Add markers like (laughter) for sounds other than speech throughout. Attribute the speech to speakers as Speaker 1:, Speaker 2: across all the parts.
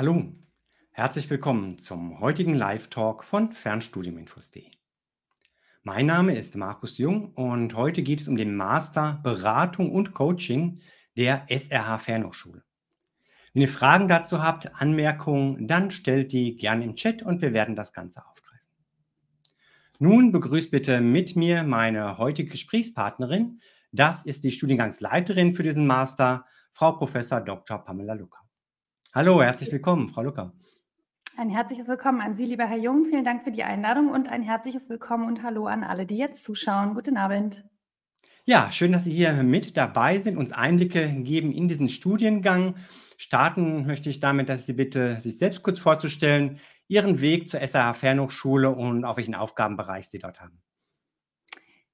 Speaker 1: Hallo, herzlich willkommen zum heutigen Live-Talk von Fernstudiuminfos.de. Mein Name ist Markus Jung und heute geht es um den Master Beratung und Coaching der SRH Fernhochschule. Wenn ihr Fragen dazu habt, Anmerkungen, dann stellt die gerne im Chat und wir werden das Ganze aufgreifen. Nun begrüßt bitte mit mir meine heutige Gesprächspartnerin. Das ist die Studiengangsleiterin für diesen Master, Frau Professor Dr. Pamela Lucker. Hallo, herzlich willkommen, Frau Lucker.
Speaker 2: Ein herzliches Willkommen an Sie, lieber Herr Jung. Vielen Dank für die Einladung und ein herzliches Willkommen und Hallo an alle, die jetzt zuschauen. Guten Abend.
Speaker 1: Ja, schön, dass Sie hier mit dabei sind, uns Einblicke geben in diesen Studiengang. Starten möchte ich damit, dass Sie bitte sich selbst kurz vorzustellen, Ihren Weg zur SAH Fernhochschule und auf welchen Aufgabenbereich Sie dort haben.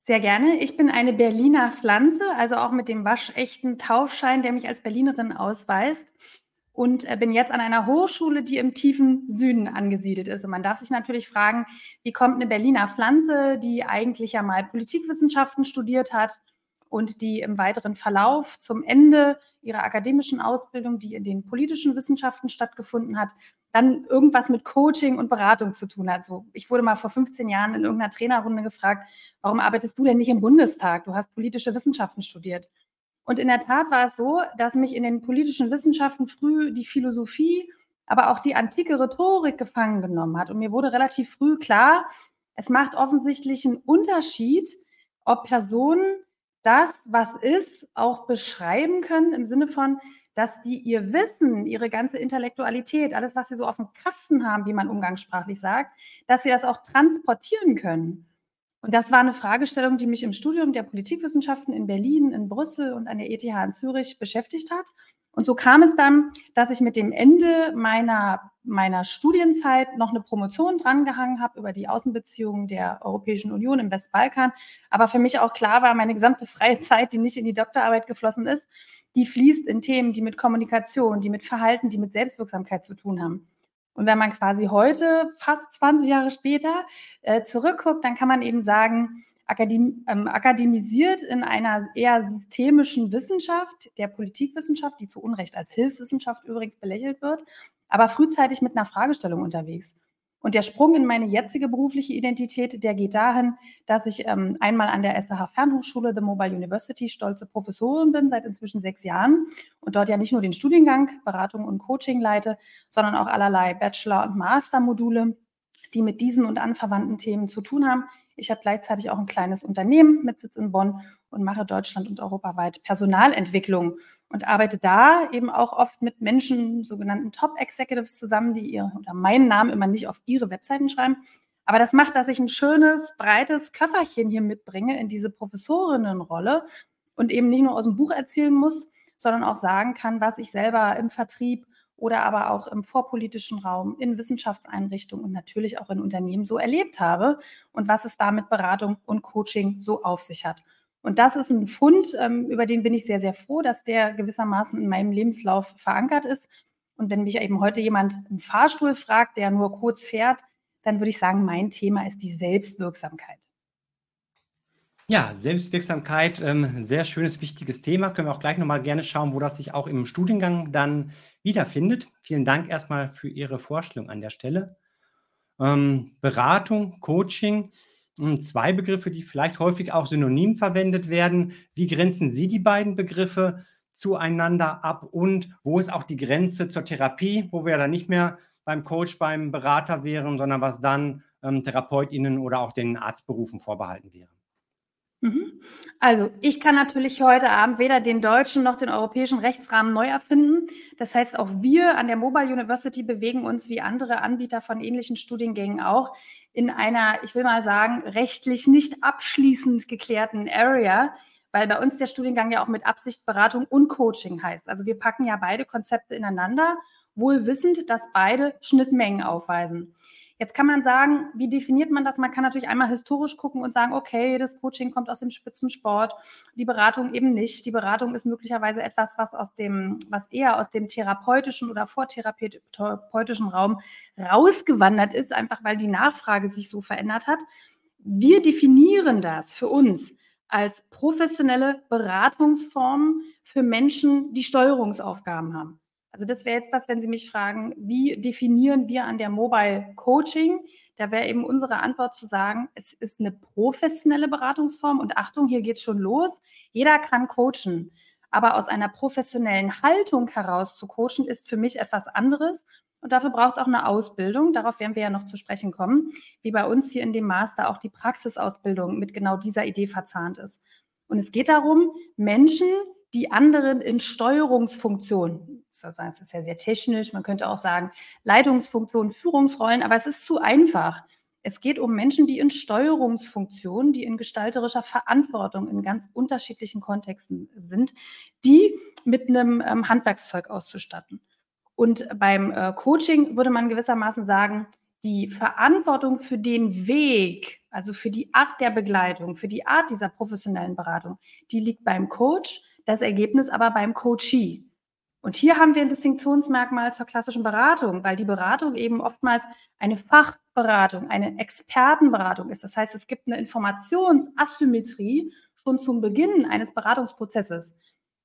Speaker 2: Sehr gerne. Ich bin eine Berliner Pflanze, also auch mit dem waschechten Taufschein, der mich als Berlinerin ausweist und äh, bin jetzt an einer Hochschule, die im tiefen Süden angesiedelt ist. Und man darf sich natürlich fragen, wie kommt eine Berliner Pflanze, die eigentlich ja mal Politikwissenschaften studiert hat und die im weiteren Verlauf zum Ende ihrer akademischen Ausbildung, die in den politischen Wissenschaften stattgefunden hat, dann irgendwas mit Coaching und Beratung zu tun hat. So, ich wurde mal vor 15 Jahren in irgendeiner Trainerrunde gefragt, warum arbeitest du denn nicht im Bundestag? Du hast politische Wissenschaften studiert. Und in der Tat war es so, dass mich in den politischen Wissenschaften früh die Philosophie, aber auch die antike Rhetorik gefangen genommen hat. Und mir wurde relativ früh klar, es macht offensichtlich einen Unterschied, ob Personen das, was ist, auch beschreiben können im Sinne von, dass die ihr Wissen, ihre ganze Intellektualität, alles, was sie so auf dem Kasten haben, wie man umgangssprachlich sagt, dass sie das auch transportieren können. Und das war eine Fragestellung, die mich im Studium der Politikwissenschaften in Berlin, in Brüssel und an der ETH in Zürich beschäftigt hat. Und so kam es dann, dass ich mit dem Ende meiner, meiner Studienzeit noch eine Promotion drangehangen habe über die Außenbeziehungen der Europäischen Union im Westbalkan. Aber für mich auch klar war, meine gesamte freie Zeit, die nicht in die Doktorarbeit geflossen ist, die fließt in Themen, die mit Kommunikation, die mit Verhalten, die mit Selbstwirksamkeit zu tun haben. Und wenn man quasi heute, fast 20 Jahre später, äh, zurückguckt, dann kann man eben sagen, Akadem ähm, akademisiert in einer eher systemischen Wissenschaft, der Politikwissenschaft, die zu Unrecht als Hilfswissenschaft übrigens belächelt wird, aber frühzeitig mit einer Fragestellung unterwegs. Und der Sprung in meine jetzige berufliche Identität, der geht dahin, dass ich ähm, einmal an der SAH Fernhochschule, The Mobile University, stolze Professorin bin seit inzwischen sechs Jahren und dort ja nicht nur den Studiengang Beratung und Coaching leite, sondern auch allerlei Bachelor- und Mastermodule, die mit diesen und anverwandten Themen zu tun haben. Ich habe gleichzeitig auch ein kleines Unternehmen mit Sitz in Bonn und mache deutschland- und europaweit Personalentwicklung und arbeite da eben auch oft mit Menschen, sogenannten Top-Executives zusammen, die ihr oder meinen Namen immer nicht auf ihre Webseiten schreiben. Aber das macht, dass ich ein schönes, breites Köfferchen hier mitbringe in diese Professorinnenrolle und eben nicht nur aus dem Buch erzählen muss, sondern auch sagen kann, was ich selber im Vertrieb oder aber auch im vorpolitischen Raum, in Wissenschaftseinrichtungen und natürlich auch in Unternehmen so erlebt habe und was es da mit Beratung und Coaching so auf sich hat. Und das ist ein Fund, ähm, über den bin ich sehr, sehr froh, dass der gewissermaßen in meinem Lebenslauf verankert ist. Und wenn mich eben heute jemand im Fahrstuhl fragt, der nur kurz fährt, dann würde ich sagen, mein Thema ist die Selbstwirksamkeit.
Speaker 1: Ja, Selbstwirksamkeit, ähm, sehr schönes, wichtiges Thema. Können wir auch gleich nochmal gerne schauen, wo das sich auch im Studiengang dann wiederfindet. Vielen Dank erstmal für Ihre Vorstellung an der Stelle. Ähm, Beratung, Coaching, zwei Begriffe, die vielleicht häufig auch synonym verwendet werden. Wie grenzen Sie die beiden Begriffe zueinander ab und wo ist auch die Grenze zur Therapie, wo wir dann nicht mehr beim Coach, beim Berater wären, sondern was dann ähm, TherapeutInnen oder auch den Arztberufen vorbehalten wäre?
Speaker 2: Mhm. Also, ich kann natürlich heute Abend weder den deutschen noch den europäischen Rechtsrahmen neu erfinden. Das heißt, auch wir an der Mobile University bewegen uns wie andere Anbieter von ähnlichen Studiengängen auch in einer, ich will mal sagen, rechtlich nicht abschließend geklärten Area, weil bei uns der Studiengang ja auch mit Absicht Beratung und Coaching heißt. Also wir packen ja beide Konzepte ineinander, wohl wissend, dass beide Schnittmengen aufweisen. Jetzt kann man sagen, wie definiert man das? Man kann natürlich einmal historisch gucken und sagen, okay, das Coaching kommt aus dem Spitzensport, die Beratung eben nicht. Die Beratung ist möglicherweise etwas, was aus dem, was eher aus dem therapeutischen oder vortherapeutischen Raum rausgewandert ist, einfach weil die Nachfrage sich so verändert hat. Wir definieren das für uns als professionelle Beratungsform für Menschen, die Steuerungsaufgaben haben. Also das wäre jetzt das, wenn Sie mich fragen, wie definieren wir an der Mobile Coaching? Da wäre eben unsere Antwort zu sagen, es ist eine professionelle Beratungsform und Achtung, hier geht es schon los. Jeder kann coachen. Aber aus einer professionellen Haltung heraus zu coachen, ist für mich etwas anderes. Und dafür braucht es auch eine Ausbildung. Darauf werden wir ja noch zu sprechen kommen, wie bei uns hier in dem Master auch die Praxisausbildung mit genau dieser Idee verzahnt ist. Und es geht darum, Menschen, die anderen in Steuerungsfunktionen, das ist ja sehr technisch, man könnte auch sagen Leitungsfunktionen, Führungsrollen, aber es ist zu einfach. Es geht um Menschen, die in Steuerungsfunktionen, die in gestalterischer Verantwortung in ganz unterschiedlichen Kontexten sind, die mit einem ähm, Handwerkszeug auszustatten. Und beim äh, Coaching würde man gewissermaßen sagen, die Verantwortung für den Weg, also für die Art der Begleitung, für die Art dieser professionellen Beratung, die liegt beim Coach, das Ergebnis aber beim Coachee. Und hier haben wir ein Distinktionsmerkmal zur klassischen Beratung, weil die Beratung eben oftmals eine Fachberatung, eine Expertenberatung ist. Das heißt, es gibt eine Informationsasymmetrie schon zum Beginn eines Beratungsprozesses.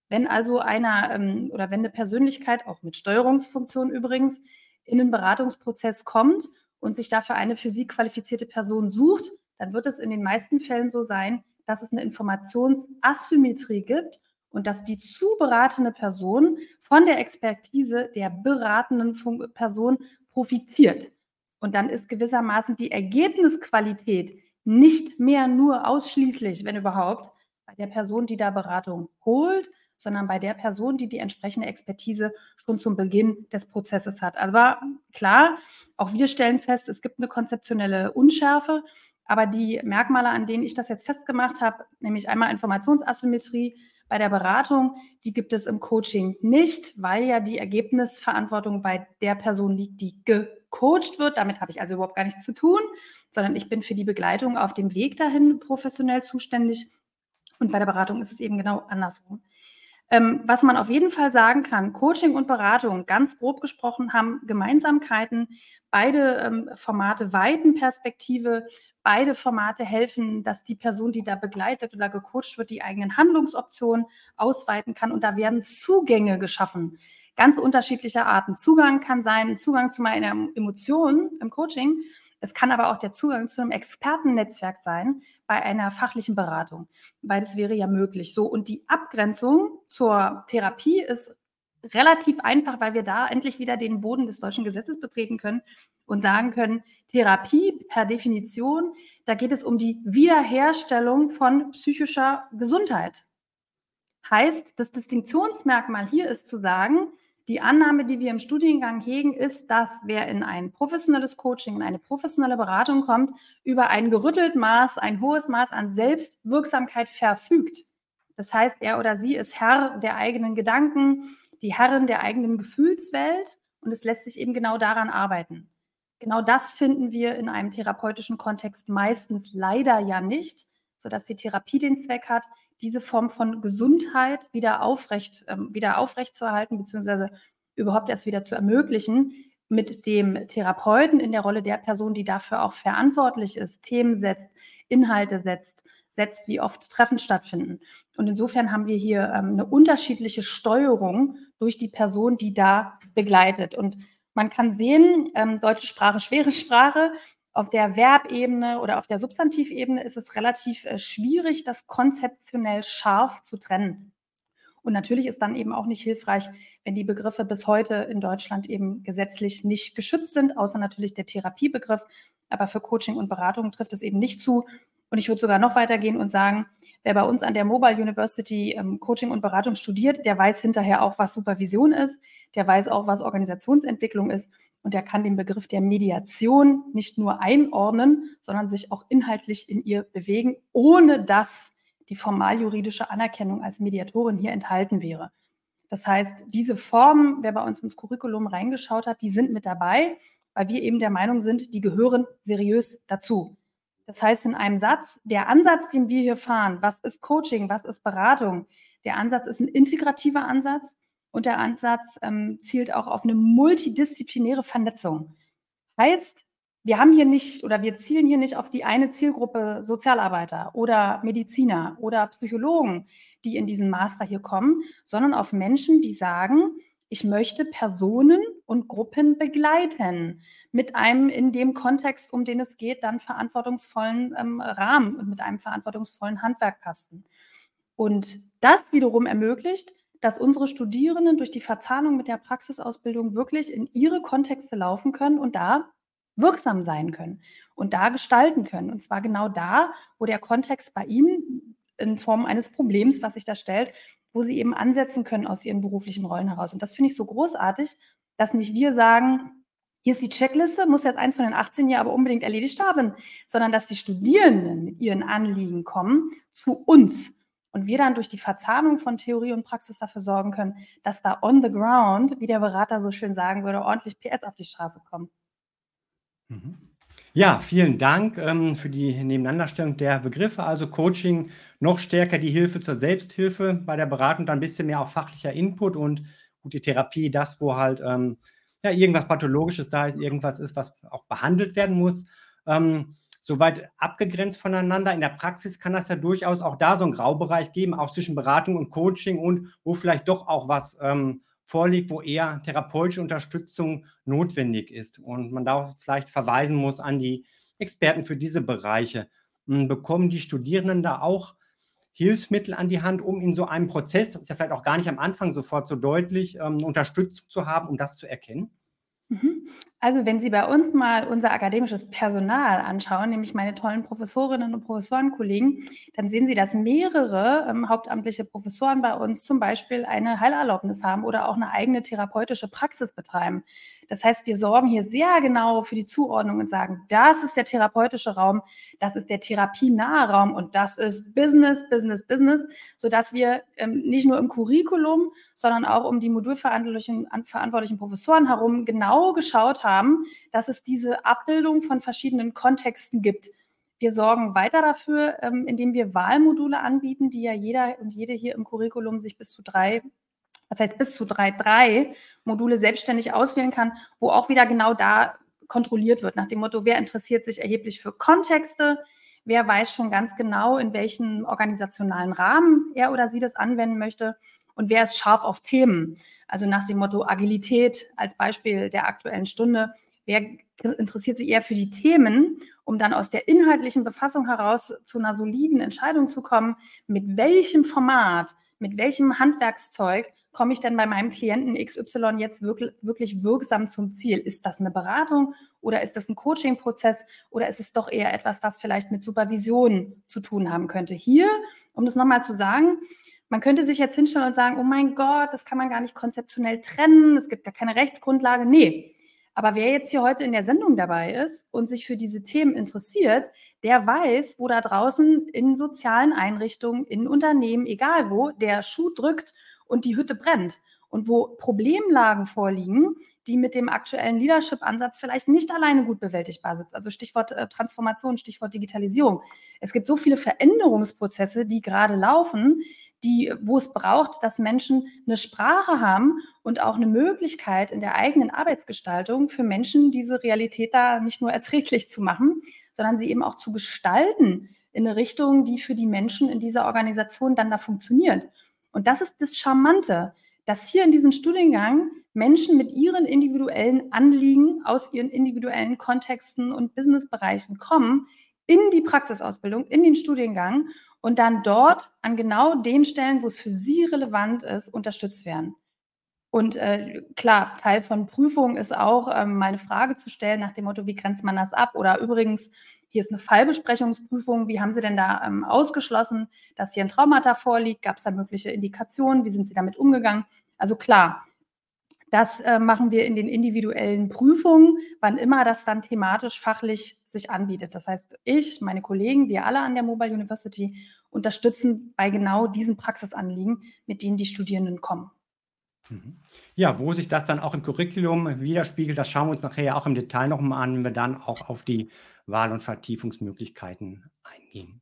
Speaker 2: Wenn also einer ähm, oder wenn eine Persönlichkeit, auch mit Steuerungsfunktion übrigens, in einen Beratungsprozess kommt und sich dafür eine für sie qualifizierte Person sucht, dann wird es in den meisten Fällen so sein, dass es eine Informationsasymmetrie gibt und dass die zu beratende Person von der Expertise der beratenden Person profitiert. Und dann ist gewissermaßen die Ergebnisqualität nicht mehr nur ausschließlich, wenn überhaupt, bei der Person, die da Beratung holt, sondern bei der Person, die die entsprechende Expertise schon zum Beginn des Prozesses hat. Aber klar, auch wir stellen fest, es gibt eine konzeptionelle Unschärfe, aber die Merkmale, an denen ich das jetzt festgemacht habe, nämlich einmal Informationsasymmetrie bei der Beratung, die gibt es im Coaching nicht, weil ja die Ergebnisverantwortung bei der Person liegt, die gecoacht wird. Damit habe ich also überhaupt gar nichts zu tun, sondern ich bin für die Begleitung auf dem Weg dahin professionell zuständig. Und bei der Beratung ist es eben genau andersrum. Ähm, was man auf jeden Fall sagen kann, Coaching und Beratung, ganz grob gesprochen, haben Gemeinsamkeiten. Beide ähm, Formate weiten Perspektive. Beide Formate helfen, dass die Person, die da begleitet oder gecoacht wird, die eigenen Handlungsoptionen ausweiten kann. Und da werden Zugänge geschaffen. Ganz unterschiedlicher Arten. Zugang kann sein, Zugang zu meinen Emotionen im Coaching. Es kann aber auch der Zugang zu einem Expertennetzwerk sein bei einer fachlichen Beratung. Beides wäre ja möglich. So, und die Abgrenzung zur Therapie ist relativ einfach, weil wir da endlich wieder den Boden des deutschen Gesetzes betreten können und sagen können, Therapie per Definition, da geht es um die Wiederherstellung von psychischer Gesundheit. Heißt, das Distinktionsmerkmal hier ist zu sagen, die Annahme, die wir im Studiengang hegen, ist, dass wer in ein professionelles Coaching, in eine professionelle Beratung kommt, über ein gerüttelt Maß, ein hohes Maß an Selbstwirksamkeit verfügt. Das heißt, er oder sie ist Herr der eigenen Gedanken, die Herrin der eigenen Gefühlswelt und es lässt sich eben genau daran arbeiten. Genau das finden wir in einem therapeutischen Kontext meistens leider ja nicht, sodass die Therapie den Zweck hat, diese Form von Gesundheit wieder aufrecht, ähm, wieder aufrecht zu erhalten, beziehungsweise überhaupt erst wieder zu ermöglichen, mit dem Therapeuten in der Rolle der Person, die dafür auch verantwortlich ist, Themen setzt, Inhalte setzt, setzt, wie oft Treffen stattfinden. Und insofern haben wir hier ähm, eine unterschiedliche Steuerung durch die Person, die da begleitet. Und man kann sehen, ähm, deutsche Sprache, schwere Sprache, auf der Verbebene oder auf der Substantivebene ist es relativ äh, schwierig, das konzeptionell scharf zu trennen. Und natürlich ist dann eben auch nicht hilfreich, wenn die Begriffe bis heute in Deutschland eben gesetzlich nicht geschützt sind, außer natürlich der Therapiebegriff. Aber für Coaching und Beratung trifft es eben nicht zu. Und ich würde sogar noch weitergehen und sagen, wer bei uns an der Mobile University ähm, Coaching und Beratung studiert, der weiß hinterher auch, was Supervision ist, der weiß auch, was Organisationsentwicklung ist und er kann den Begriff der Mediation nicht nur einordnen, sondern sich auch inhaltlich in ihr bewegen, ohne dass die formaljuridische Anerkennung als Mediatorin hier enthalten wäre. Das heißt, diese Formen, wer bei uns ins Curriculum reingeschaut hat, die sind mit dabei, weil wir eben der Meinung sind, die gehören seriös dazu. Das heißt in einem Satz, der Ansatz, den wir hier fahren, was ist Coaching, was ist Beratung? Der Ansatz ist ein integrativer Ansatz und der Ansatz ähm, zielt auch auf eine multidisziplinäre Vernetzung. Heißt, wir haben hier nicht oder wir zielen hier nicht auf die eine Zielgruppe Sozialarbeiter oder Mediziner oder Psychologen, die in diesen Master hier kommen, sondern auf Menschen, die sagen, ich möchte Personen und Gruppen begleiten mit einem in dem Kontext, um den es geht, dann verantwortungsvollen ähm, Rahmen und mit einem verantwortungsvollen Handwerkkasten. Und das wiederum ermöglicht, dass unsere Studierenden durch die Verzahnung mit der Praxisausbildung wirklich in ihre Kontexte laufen können und da wirksam sein können und da gestalten können. Und zwar genau da, wo der Kontext bei Ihnen in Form eines Problems, was sich da stellt, wo Sie eben ansetzen können aus Ihren beruflichen Rollen heraus. Und das finde ich so großartig, dass nicht wir sagen, hier ist die Checkliste, muss jetzt eins von den 18 Jahren aber unbedingt erledigt haben, sondern dass die Studierenden mit ihren Anliegen kommen zu uns und wir dann durch die Verzahnung von Theorie und Praxis dafür sorgen können, dass da on the ground, wie der Berater so schön sagen würde, ordentlich PS auf die Straße kommen.
Speaker 1: Mhm. Ja, vielen Dank ähm, für die Nebeneinanderstellung der Begriffe. Also Coaching, noch stärker die Hilfe zur Selbsthilfe bei der Beratung, dann ein bisschen mehr auch fachlicher Input und gute Therapie, das, wo halt ähm, ja, irgendwas Pathologisches da ist, irgendwas ist, was auch behandelt werden muss. Ähm, soweit abgegrenzt voneinander. In der Praxis kann das ja durchaus auch da so einen Graubereich geben, auch zwischen Beratung und Coaching und wo vielleicht doch auch was ähm, vorliegt, wo eher therapeutische Unterstützung notwendig ist und man da vielleicht verweisen muss an die Experten für diese Bereiche. Hm, bekommen die Studierenden da auch Hilfsmittel an die Hand, um in so einem Prozess, das ist ja vielleicht auch gar nicht am Anfang sofort so deutlich, ähm, Unterstützung zu haben, um das zu erkennen?
Speaker 2: Mhm. Also wenn Sie bei uns mal unser akademisches Personal anschauen, nämlich meine tollen Professorinnen und Professorenkollegen, dann sehen Sie, dass mehrere ähm, hauptamtliche Professoren bei uns zum Beispiel eine Heilerlaubnis haben oder auch eine eigene therapeutische Praxis betreiben. Das heißt, wir sorgen hier sehr genau für die Zuordnung und sagen, das ist der therapeutische Raum, das ist der therapienahe Raum und das ist Business, Business, Business, sodass wir ähm, nicht nur im Curriculum, sondern auch um die modulverantwortlichen verantwortlichen Professoren herum genau geschaut haben, dass es diese Abbildung von verschiedenen Kontexten gibt. Wir sorgen weiter dafür, ähm, indem wir Wahlmodule anbieten, die ja jeder und jede hier im Curriculum sich bis zu drei das heißt bis zu drei, drei Module selbstständig auswählen kann, wo auch wieder genau da kontrolliert wird, nach dem Motto, wer interessiert sich erheblich für Kontexte, wer weiß schon ganz genau, in welchen organisationalen Rahmen er oder sie das anwenden möchte und wer ist scharf auf Themen. Also nach dem Motto Agilität als Beispiel der aktuellen Stunde. Wer interessiert sich eher für die Themen, um dann aus der inhaltlichen Befassung heraus zu einer soliden Entscheidung zu kommen, mit welchem Format, mit welchem Handwerkszeug komme ich denn bei meinem Klienten XY jetzt wirklich, wirklich wirksam zum Ziel? Ist das eine Beratung oder ist das ein Coaching-Prozess oder ist es doch eher etwas, was vielleicht mit Supervision zu tun haben könnte? Hier, um das nochmal zu sagen, man könnte sich jetzt hinstellen und sagen, oh mein Gott, das kann man gar nicht konzeptionell trennen, es gibt gar keine Rechtsgrundlage. Nee. Aber wer jetzt hier heute in der Sendung dabei ist und sich für diese Themen interessiert, der weiß, wo da draußen in sozialen Einrichtungen, in Unternehmen, egal wo, der Schuh drückt und die Hütte brennt und wo Problemlagen vorliegen, die mit dem aktuellen Leadership-Ansatz vielleicht nicht alleine gut bewältigbar sind. Also Stichwort äh, Transformation, Stichwort Digitalisierung. Es gibt so viele Veränderungsprozesse, die gerade laufen, die, wo es braucht, dass Menschen eine Sprache haben und auch eine Möglichkeit in der eigenen Arbeitsgestaltung für Menschen diese Realität da nicht nur erträglich zu machen, sondern sie eben auch zu gestalten in eine Richtung, die für die Menschen in dieser Organisation dann da funktioniert. Und das ist das Charmante, dass hier in diesem Studiengang Menschen mit ihren individuellen Anliegen aus ihren individuellen Kontexten und Businessbereichen kommen in die Praxisausbildung, in den Studiengang und dann dort an genau den Stellen, wo es für sie relevant ist, unterstützt werden. Und äh, klar, Teil von Prüfungen ist auch, ähm, mal eine Frage zu stellen nach dem Motto, wie grenzt man das ab? Oder übrigens, hier ist eine Fallbesprechungsprüfung. Wie haben Sie denn da ähm, ausgeschlossen, dass hier ein Traumata vorliegt? Gab es da mögliche Indikationen? Wie sind Sie damit umgegangen? Also klar, das äh, machen wir in den individuellen Prüfungen, wann immer das dann thematisch, fachlich sich anbietet. Das heißt, ich, meine Kollegen, wir alle an der Mobile University unterstützen bei genau diesen Praxisanliegen, mit denen die Studierenden kommen.
Speaker 1: Mhm. Ja, wo sich das dann auch im Curriculum widerspiegelt, das schauen wir uns nachher auch im Detail nochmal an, wenn wir dann auch auf die Wahl- und Vertiefungsmöglichkeiten eingehen.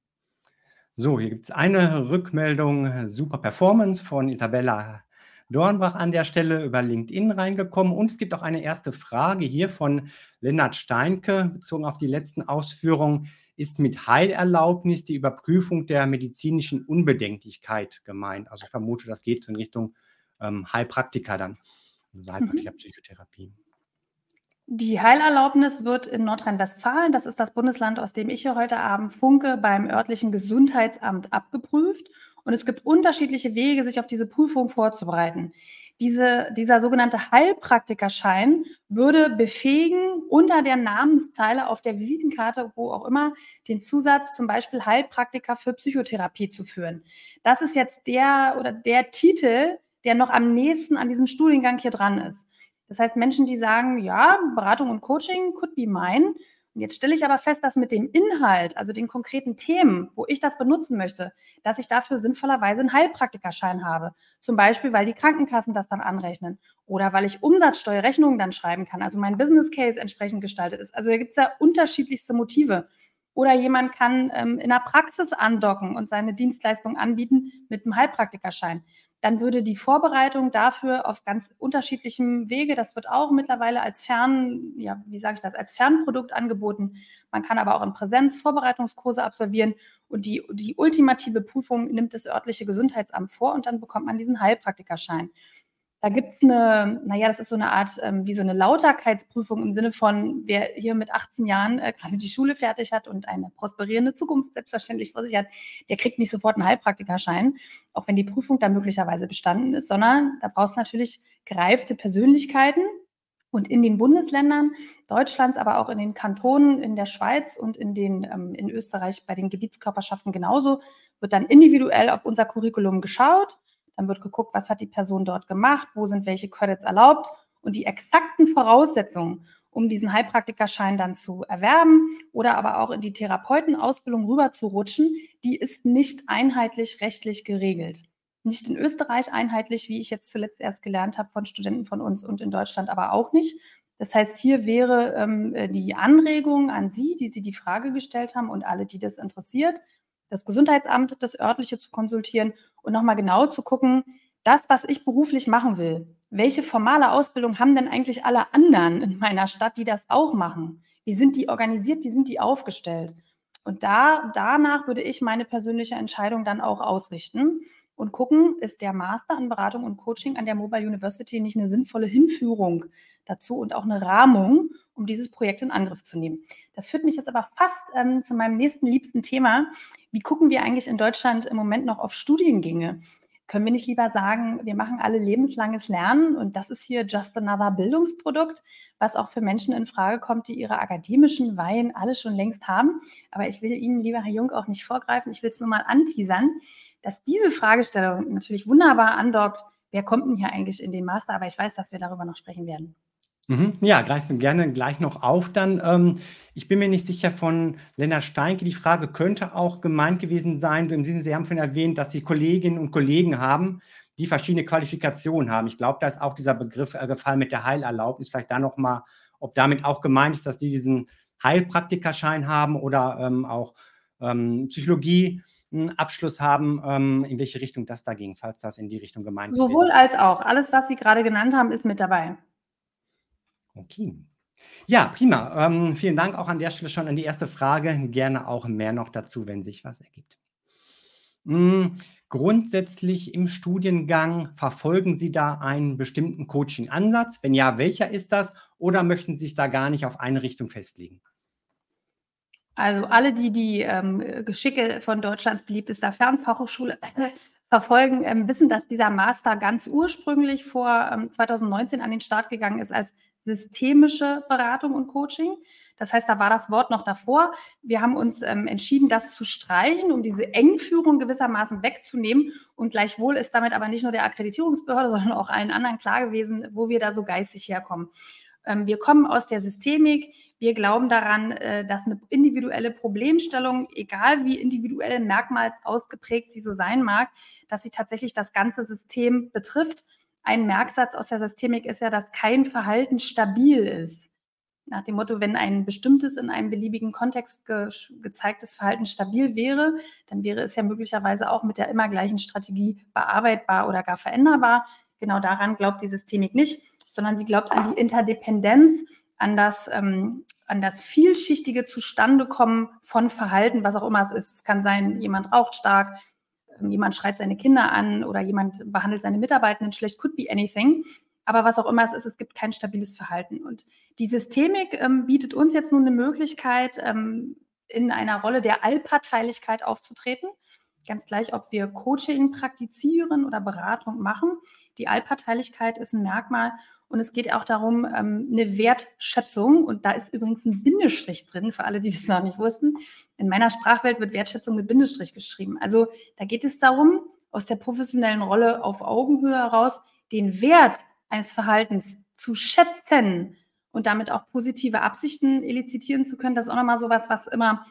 Speaker 1: So, hier gibt es eine Rückmeldung, super Performance von Isabella Dornbach an der Stelle über LinkedIn reingekommen. Und es gibt auch eine erste Frage hier von Lennart Steinke, bezogen auf die letzten Ausführungen. Ist mit Heilerlaubnis die Überprüfung der medizinischen Unbedenklichkeit gemeint? Also ich vermute, das geht in Richtung ähm, Heilpraktiker dann. also Heilpraktiker mhm.
Speaker 2: Die Heilerlaubnis wird in Nordrhein-Westfalen, das ist das Bundesland, aus dem ich hier heute Abend funke, beim örtlichen Gesundheitsamt abgeprüft. Und es gibt unterschiedliche Wege, sich auf diese Prüfung vorzubereiten. Diese, dieser sogenannte Heilpraktikerschein würde befähigen, unter der Namenszeile auf der Visitenkarte, wo auch immer, den Zusatz zum Beispiel Heilpraktiker für Psychotherapie zu führen. Das ist jetzt der oder der Titel, der noch am nächsten an diesem Studiengang hier dran ist. Das heißt, Menschen, die sagen, ja, Beratung und Coaching could be mine. Und jetzt stelle ich aber fest, dass mit dem Inhalt, also den konkreten Themen, wo ich das benutzen möchte, dass ich dafür sinnvollerweise einen Heilpraktikerschein habe. Zum Beispiel, weil die Krankenkassen das dann anrechnen oder weil ich Umsatzsteuerrechnungen dann schreiben kann, also mein Business Case entsprechend gestaltet ist. Also da gibt es ja unterschiedlichste Motive. Oder jemand kann ähm, in der Praxis andocken und seine Dienstleistung anbieten mit einem Heilpraktikerschein dann würde die Vorbereitung dafür auf ganz unterschiedlichem Wege, das wird auch mittlerweile als Fern, ja, wie sage ich das, als Fernprodukt angeboten. Man kann aber auch in Präsenz Vorbereitungskurse absolvieren und die, die ultimative Prüfung nimmt das örtliche Gesundheitsamt vor und dann bekommt man diesen Heilpraktikerschein. Da gibt es eine, naja, das ist so eine Art ähm, wie so eine Lauterkeitsprüfung im Sinne von, wer hier mit 18 Jahren äh, gerade die Schule fertig hat und eine prosperierende Zukunft selbstverständlich vor sich hat, der kriegt nicht sofort einen Heilpraktikerschein, auch wenn die Prüfung da möglicherweise bestanden ist, sondern da braucht es natürlich gereifte Persönlichkeiten. Und in den Bundesländern Deutschlands, aber auch in den Kantonen, in der Schweiz und in, den, ähm, in Österreich bei den Gebietskörperschaften genauso, wird dann individuell auf unser Curriculum geschaut dann wird geguckt, was hat die Person dort gemacht, wo sind welche Credits erlaubt und die exakten Voraussetzungen, um diesen Heilpraktikerschein dann zu erwerben oder aber auch in die Therapeutenausbildung rüber zu rutschen, die ist nicht einheitlich rechtlich geregelt. Nicht in Österreich einheitlich, wie ich jetzt zuletzt erst gelernt habe von Studenten von uns und in Deutschland aber auch nicht. Das heißt, hier wäre ähm, die Anregung an Sie, die Sie die Frage gestellt haben und alle, die das interessiert, das Gesundheitsamt, das örtliche zu konsultieren und nochmal genau zu gucken, das, was ich beruflich machen will, welche formale Ausbildung haben denn eigentlich alle anderen in meiner Stadt, die das auch machen? Wie sind die organisiert? Wie sind die aufgestellt? Und da, danach würde ich meine persönliche Entscheidung dann auch ausrichten und gucken, ist der Master an Beratung und Coaching an der Mobile University nicht eine sinnvolle Hinführung dazu und auch eine Rahmung, um dieses Projekt in Angriff zu nehmen. Das führt mich jetzt aber fast ähm, zu meinem nächsten liebsten Thema. Wie gucken wir eigentlich in Deutschland im Moment noch auf Studiengänge? Können wir nicht lieber sagen, wir machen alle lebenslanges Lernen und das ist hier just another Bildungsprodukt, was auch für Menschen in Frage kommt, die ihre akademischen Weihen alle schon längst haben. Aber ich will Ihnen, lieber Herr Jung, auch nicht vorgreifen. Ich will es nur mal anteasern, dass diese Fragestellung natürlich wunderbar andockt. Wer kommt denn hier eigentlich in den Master? Aber ich weiß, dass wir darüber noch sprechen werden.
Speaker 1: Mhm. Ja, greifen gerne gleich noch auf dann. Ähm, ich bin mir nicht sicher von Lennart Steinke. Die Frage könnte auch gemeint gewesen sein, im Sinne, Sie haben schon erwähnt, dass Sie Kolleginnen und Kollegen haben, die verschiedene Qualifikationen haben. Ich glaube, da ist auch dieser Begriff äh, gefallen mit der Heilerlaubnis. Vielleicht da nochmal, ob damit auch gemeint ist, dass die diesen Heilpraktikerschein haben oder ähm, auch ähm, Psychologie. Abschluss haben, ähm, in welche Richtung das da ging, falls das in die Richtung gemeint ist.
Speaker 2: Sowohl als auch. Alles, was Sie gerade genannt haben, ist mit dabei.
Speaker 1: Okay. Ja, prima. Ähm, vielen Dank auch an der Stelle schon an die erste Frage. Gerne auch mehr noch dazu, wenn sich was ergibt. Hm, grundsätzlich im Studiengang verfolgen Sie da einen bestimmten Coaching-Ansatz? Wenn ja, welcher ist das? Oder möchten Sie sich da gar nicht auf eine Richtung festlegen?
Speaker 2: Also alle, die die ähm, Geschicke von Deutschlands beliebtester Fernfachhochschule (laughs) verfolgen, ähm, wissen, dass dieser Master ganz ursprünglich vor ähm, 2019 an den Start gegangen ist als systemische Beratung und Coaching. Das heißt, da war das Wort noch davor. Wir haben uns ähm, entschieden, das zu streichen, um diese Engführung gewissermaßen wegzunehmen. Und gleichwohl ist damit aber nicht nur der Akkreditierungsbehörde, (laughs) sondern auch allen anderen klar gewesen, wo wir da so geistig herkommen. Ähm, wir kommen aus der Systemik. Wir glauben daran, äh, dass eine individuelle Problemstellung, egal wie individuell Merkmals ausgeprägt sie so sein mag, dass sie tatsächlich das ganze System betrifft. Ein Merksatz aus der Systemik ist ja, dass kein Verhalten stabil ist. Nach dem Motto, wenn ein bestimmtes in einem beliebigen Kontext ge gezeigtes Verhalten stabil wäre, dann wäre es ja möglicherweise auch mit der immer gleichen Strategie bearbeitbar oder gar veränderbar. Genau daran glaubt die Systemik nicht sondern sie glaubt an die Interdependenz, an das, ähm, an das vielschichtige Zustandekommen von Verhalten, was auch immer es ist. Es kann sein, jemand raucht stark, ähm, jemand schreit seine Kinder an oder jemand behandelt seine Mitarbeitenden schlecht, could be anything. aber was auch immer es ist, es gibt kein stabiles Verhalten. Und die Systemik ähm, bietet uns jetzt nun eine Möglichkeit, ähm, in einer Rolle der Allparteilichkeit aufzutreten. Ganz gleich, ob wir Coaching praktizieren oder Beratung machen. Die Allparteilichkeit ist ein Merkmal und es geht auch darum, ähm, eine Wertschätzung, und da ist übrigens ein Bindestrich drin, für alle, die das noch nicht wussten. In meiner Sprachwelt wird Wertschätzung mit Bindestrich geschrieben. Also da geht es darum, aus der professionellen Rolle auf Augenhöhe heraus den Wert eines Verhaltens zu schätzen und damit auch positive Absichten elizitieren zu können. Das ist auch nochmal so was, was immer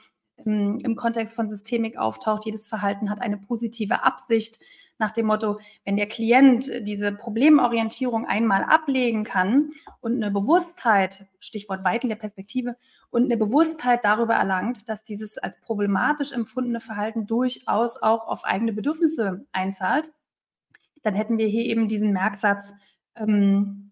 Speaker 2: im, im Kontext von Systemik auftaucht. Jedes Verhalten hat eine positive Absicht nach dem Motto, wenn der Klient diese Problemorientierung einmal ablegen kann und eine Bewusstheit, Stichwort Weiten der Perspektive, und eine Bewusstheit darüber erlangt, dass dieses als problematisch empfundene Verhalten durchaus auch auf eigene Bedürfnisse einzahlt, dann hätten wir hier eben diesen Merksatz, ähm,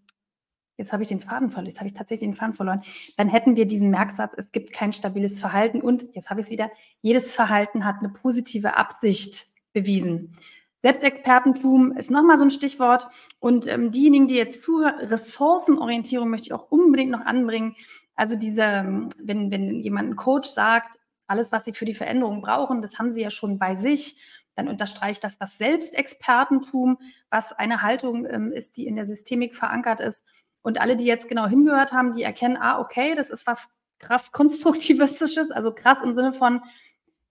Speaker 2: jetzt habe ich den Faden verloren, jetzt habe ich tatsächlich den Faden verloren, dann hätten wir diesen Merksatz, es gibt kein stabiles Verhalten und, jetzt habe ich es wieder, jedes Verhalten hat eine positive Absicht bewiesen. Selbstexpertentum ist nochmal so ein Stichwort. Und ähm, diejenigen, die jetzt zuhören, Ressourcenorientierung möchte ich auch unbedingt noch anbringen. Also diese, ähm, wenn, wenn jemand ein Coach sagt, alles, was sie für die Veränderung brauchen, das haben sie ja schon bei sich, dann unterstreicht das das Selbstexpertentum, was eine Haltung ähm, ist, die in der Systemik verankert ist und alle, die jetzt genau hingehört haben, die erkennen, ah, okay, das ist was krass (laughs) konstruktivistisches, also krass im Sinne von,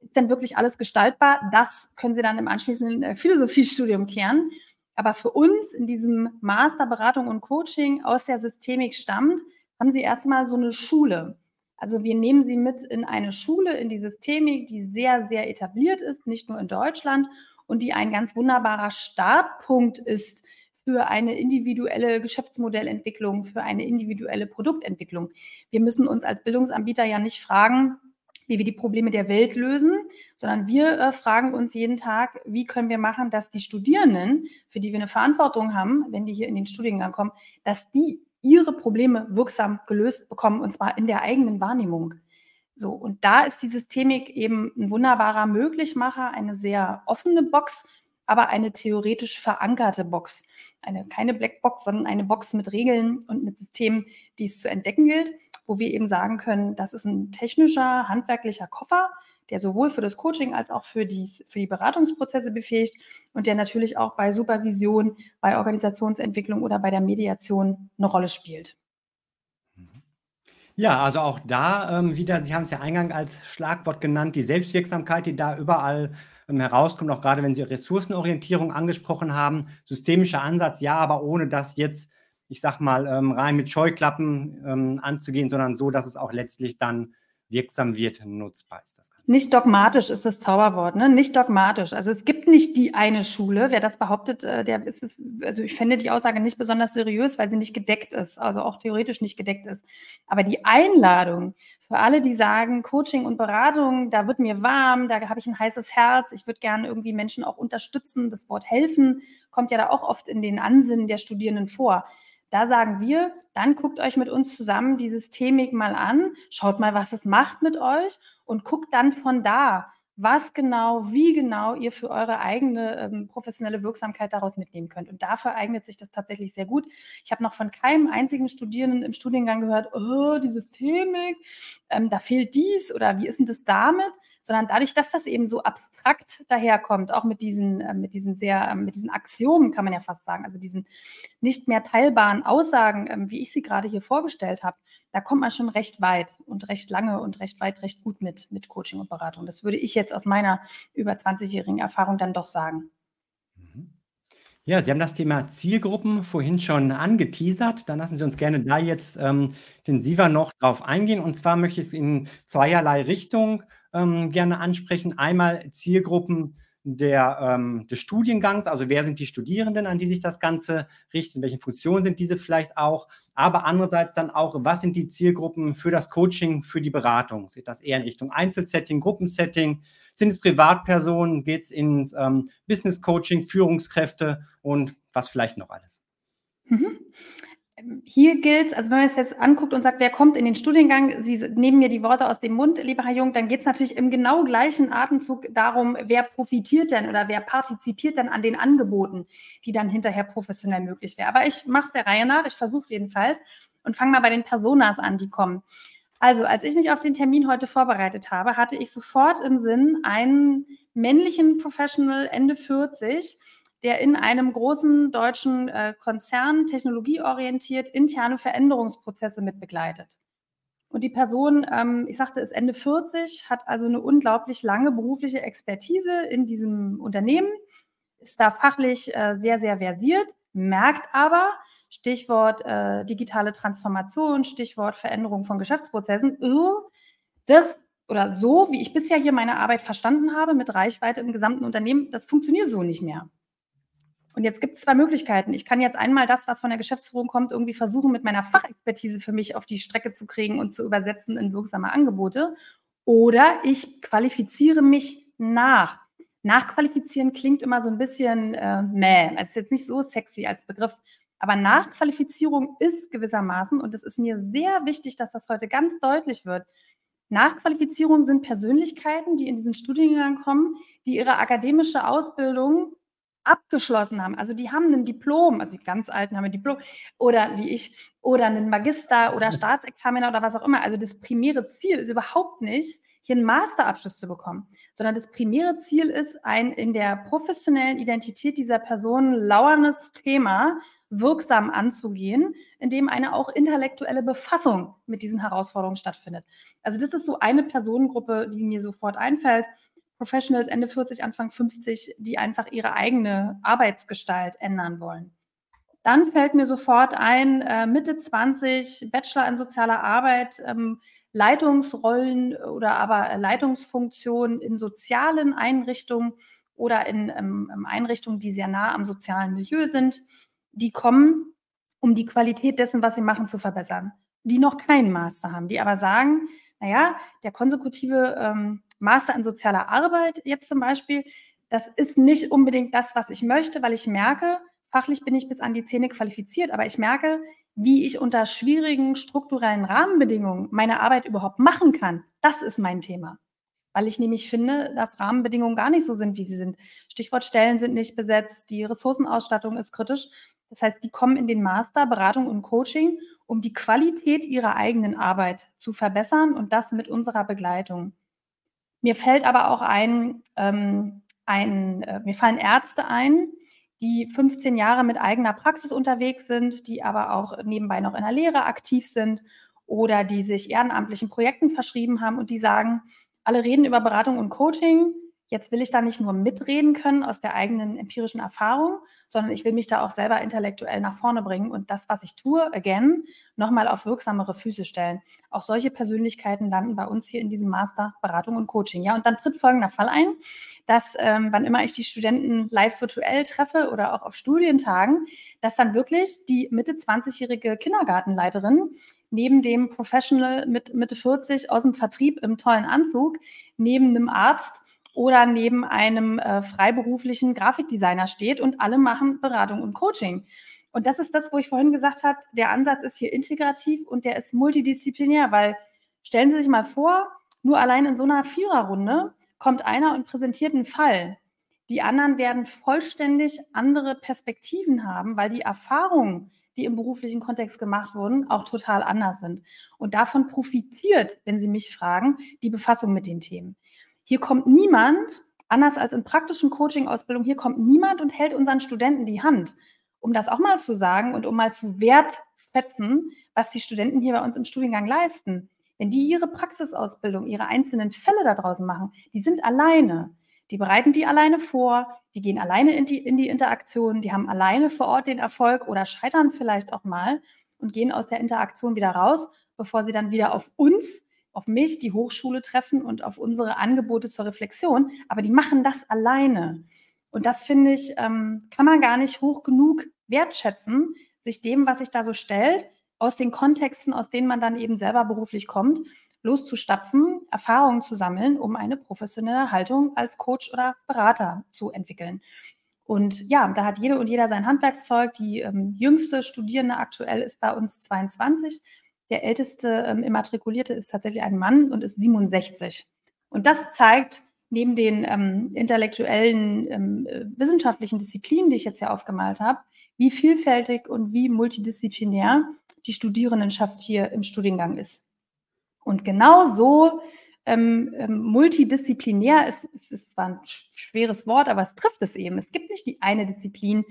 Speaker 2: denn wirklich alles gestaltbar? Das können Sie dann im anschließenden äh, Philosophiestudium klären. Aber für uns in diesem Master Beratung und Coaching aus der Systemik stammt, haben Sie erstmal so eine Schule. Also wir nehmen Sie mit in eine Schule, in die Systemik, die sehr, sehr etabliert ist, nicht nur in Deutschland und die ein ganz wunderbarer Startpunkt ist für eine individuelle Geschäftsmodellentwicklung, für eine individuelle Produktentwicklung. Wir müssen uns als Bildungsanbieter ja nicht fragen, wie wir die Probleme der Welt lösen, sondern wir äh, fragen uns jeden Tag, wie können wir machen, dass die Studierenden, für die wir eine Verantwortung haben, wenn die hier in den Studiengang kommen, dass die ihre Probleme wirksam gelöst bekommen und zwar in der eigenen Wahrnehmung. So, und da ist die Systemik eben ein wunderbarer Möglichmacher, eine sehr offene Box, aber eine theoretisch verankerte Box. Eine, keine Blackbox, sondern eine Box mit Regeln und mit Systemen, die es zu entdecken gilt, wo wir eben sagen können, das ist ein technischer, handwerklicher Koffer, der sowohl für das Coaching als auch für die, für die Beratungsprozesse befähigt und der natürlich auch bei Supervision, bei Organisationsentwicklung oder bei der Mediation eine Rolle spielt.
Speaker 1: Ja, also auch da ähm, wieder, Sie haben es ja eingangs als Schlagwort genannt, die Selbstwirksamkeit, die da überall ähm, herauskommt, auch gerade wenn Sie Ressourcenorientierung angesprochen haben. Systemischer Ansatz, ja, aber ohne das jetzt, ich sag mal, ähm, rein mit Scheuklappen ähm, anzugehen, sondern so, dass es auch letztlich dann wirksam wird, nutzbar ist das
Speaker 2: Ganze. Nicht dogmatisch ist das Zauberwort, ne? Nicht dogmatisch. Also es gibt nicht die eine Schule. Wer das behauptet, äh, der ist es, also ich fände die Aussage nicht besonders seriös, weil sie nicht gedeckt ist, also auch theoretisch nicht gedeckt ist. Aber die Einladung für alle, die sagen, Coaching und Beratung, da wird mir warm, da habe ich ein heißes Herz, ich würde gerne irgendwie Menschen auch unterstützen. Das Wort helfen kommt ja da auch oft in den Ansinnen der Studierenden vor. Da sagen wir, dann guckt euch mit uns zusammen die Systemik mal an, schaut mal, was es macht mit euch und guckt dann von da, was genau, wie genau ihr für eure eigene ähm, professionelle Wirksamkeit daraus mitnehmen könnt. Und dafür eignet sich das tatsächlich sehr gut. Ich habe noch von keinem einzigen Studierenden im Studiengang gehört, oh, die Systemik, ähm, da fehlt dies oder wie ist denn das damit? Sondern dadurch, dass das eben so abstrakt daherkommt, auch mit diesen, äh, mit diesen sehr, äh, mit diesen Axiomen kann man ja fast sagen, also diesen nicht mehr teilbaren Aussagen, äh, wie ich sie gerade hier vorgestellt habe, da kommt man schon recht weit und recht lange und recht weit, recht gut mit, mit Coaching und Beratung. Das würde ich jetzt aus meiner über 20-jährigen Erfahrung dann doch sagen.
Speaker 1: Mhm. Ja, Sie haben das Thema Zielgruppen vorhin schon angeteasert. Dann lassen Sie uns gerne da jetzt ähm, intensiver noch drauf eingehen. Und zwar möchte ich es in zweierlei Richtung ähm, gerne ansprechen. Einmal Zielgruppen der, ähm, des Studiengangs, also wer sind die Studierenden, an die sich das Ganze richtet, in welchen Funktionen sind diese vielleicht auch, aber andererseits dann auch, was sind die Zielgruppen für das Coaching, für die Beratung? Sieht das eher in Richtung Einzelsetting, Gruppensetting? Sind es Privatpersonen? Geht es ins ähm, Business Coaching, Führungskräfte und was vielleicht noch alles?
Speaker 2: Mhm. Hier gilt, also wenn man es jetzt anguckt und sagt, wer kommt in den Studiengang, Sie nehmen mir die Worte aus dem Mund, lieber Herr Jung, dann geht es natürlich im genau gleichen Atemzug darum, wer profitiert denn oder wer partizipiert denn an den Angeboten, die dann hinterher professionell möglich wären. Aber ich mache es der Reihe nach, ich versuche es jedenfalls und fange mal bei den Personas an, die kommen. Also, als ich mich auf den Termin heute vorbereitet habe, hatte ich sofort im Sinn einen männlichen Professional Ende 40, der in einem großen deutschen äh, Konzern technologieorientiert interne Veränderungsprozesse mitbegleitet. Und die Person, ähm, ich sagte, ist Ende 40, hat also eine unglaublich lange berufliche Expertise in diesem Unternehmen, ist da fachlich äh, sehr, sehr versiert, merkt aber, Stichwort äh, digitale Transformation, Stichwort Veränderung von Geschäftsprozessen, oh, das oder so, wie ich bisher hier meine Arbeit verstanden habe, mit Reichweite im gesamten Unternehmen, das funktioniert so nicht mehr. Und jetzt gibt es zwei Möglichkeiten. Ich kann jetzt einmal das, was von der Geschäftsführung kommt, irgendwie versuchen, mit meiner Fachexpertise für mich auf die Strecke zu kriegen und zu übersetzen in wirksame Angebote. Oder ich qualifiziere mich nach. Nachqualifizieren klingt immer so ein bisschen äh, meh. Es ist jetzt nicht so sexy als Begriff. Aber Nachqualifizierung ist gewissermaßen, und es ist mir sehr wichtig, dass das heute ganz deutlich wird, Nachqualifizierung sind Persönlichkeiten, die in diesen Studiengang kommen, die ihre akademische Ausbildung abgeschlossen haben. Also die haben ein Diplom, also die ganz Alten haben ein Diplom oder wie ich, oder einen Magister oder (laughs) Staatsexaminer oder was auch immer. Also das primäre Ziel ist überhaupt nicht, hier einen Masterabschluss zu bekommen, sondern das primäre Ziel ist, ein in der professionellen Identität dieser Person lauerndes Thema wirksam anzugehen, indem eine auch intellektuelle Befassung mit diesen Herausforderungen stattfindet. Also das ist so eine Personengruppe, die mir sofort einfällt. Professionals Ende 40, Anfang 50, die einfach ihre eigene Arbeitsgestalt ändern wollen. Dann fällt mir sofort ein, äh, Mitte 20, Bachelor in sozialer Arbeit, ähm, Leitungsrollen oder aber Leitungsfunktionen in sozialen Einrichtungen oder in ähm, Einrichtungen, die sehr nah am sozialen Milieu sind. Die kommen, um die Qualität dessen, was sie machen, zu verbessern. Die noch keinen Master haben, die aber sagen, naja, der konsekutive ähm, Master in sozialer Arbeit jetzt zum Beispiel, das ist nicht unbedingt das, was ich möchte, weil ich merke, fachlich bin ich bis an die Zähne qualifiziert, aber ich merke, wie ich unter schwierigen strukturellen Rahmenbedingungen meine Arbeit überhaupt machen kann. Das ist mein Thema. Weil ich nämlich finde, dass Rahmenbedingungen gar nicht so sind, wie sie sind. Stichwort Stellen sind nicht besetzt, die Ressourcenausstattung ist kritisch. Das heißt, die kommen in den Master Beratung und Coaching, um die Qualität ihrer eigenen Arbeit zu verbessern und das mit unserer Begleitung. Mir fällt aber auch ein, ähm, ein äh, mir fallen Ärzte ein, die 15 Jahre mit eigener Praxis unterwegs sind, die aber auch nebenbei noch in der Lehre aktiv sind oder die sich ehrenamtlichen Projekten verschrieben haben und die sagen, alle reden über Beratung und Coaching, Jetzt will ich da nicht nur mitreden können aus der eigenen empirischen Erfahrung, sondern ich will mich da auch selber intellektuell nach vorne bringen und das, was ich tue, again, nochmal auf wirksamere Füße stellen. Auch solche Persönlichkeiten landen bei uns hier in diesem Master Beratung und Coaching. Ja, und dann tritt folgender Fall ein, dass ähm, wann immer ich die Studenten live virtuell treffe oder auch auf Studientagen, dass dann wirklich die Mitte 20-jährige Kindergartenleiterin neben dem Professional mit Mitte 40 aus dem Vertrieb im tollen Anzug, neben einem Arzt oder neben einem äh, freiberuflichen Grafikdesigner steht und alle machen Beratung und Coaching. Und das ist das, wo ich vorhin gesagt habe, der Ansatz ist hier integrativ und der ist multidisziplinär, weil stellen Sie sich mal vor, nur allein in so einer Viererrunde kommt einer und präsentiert einen Fall. Die anderen werden vollständig andere Perspektiven haben, weil die Erfahrungen, die im beruflichen Kontext gemacht wurden, auch total anders sind. Und davon profitiert, wenn Sie mich fragen, die Befassung mit den Themen. Hier kommt niemand, anders als in praktischen Coaching-Ausbildung, hier kommt niemand und hält unseren Studenten die Hand, um das auch mal zu sagen und um mal zu wertschätzen, was die Studenten hier bei uns im Studiengang leisten. Wenn die ihre Praxisausbildung, ihre einzelnen Fälle da draußen machen, die sind alleine. Die bereiten die alleine vor, die gehen alleine in die, in die Interaktion, die haben alleine vor Ort den Erfolg oder scheitern vielleicht auch mal und gehen aus der Interaktion wieder raus, bevor sie dann wieder auf uns auf mich, die Hochschule treffen und auf unsere Angebote zur Reflexion, aber die machen das alleine. Und das finde ich, ähm, kann man gar nicht hoch genug wertschätzen, sich dem, was sich da so stellt, aus den Kontexten, aus denen man dann eben selber beruflich kommt, loszustapfen, Erfahrungen zu sammeln, um eine professionelle Haltung als Coach oder Berater zu entwickeln. Und ja, da hat jede und jeder sein Handwerkszeug. Die ähm, jüngste Studierende aktuell ist bei uns 22. Der älteste ähm, Immatrikulierte ist tatsächlich ein Mann und ist 67. Und das zeigt, neben den ähm, intellektuellen, ähm, äh, wissenschaftlichen Disziplinen, die ich jetzt hier aufgemalt habe, wie vielfältig und wie multidisziplinär die Studierendenschaft hier im Studiengang ist. Und genau so ähm, ähm, multidisziplinär ist, ist, ist zwar ein schweres Wort, aber es trifft es eben. Es gibt nicht die eine Disziplin,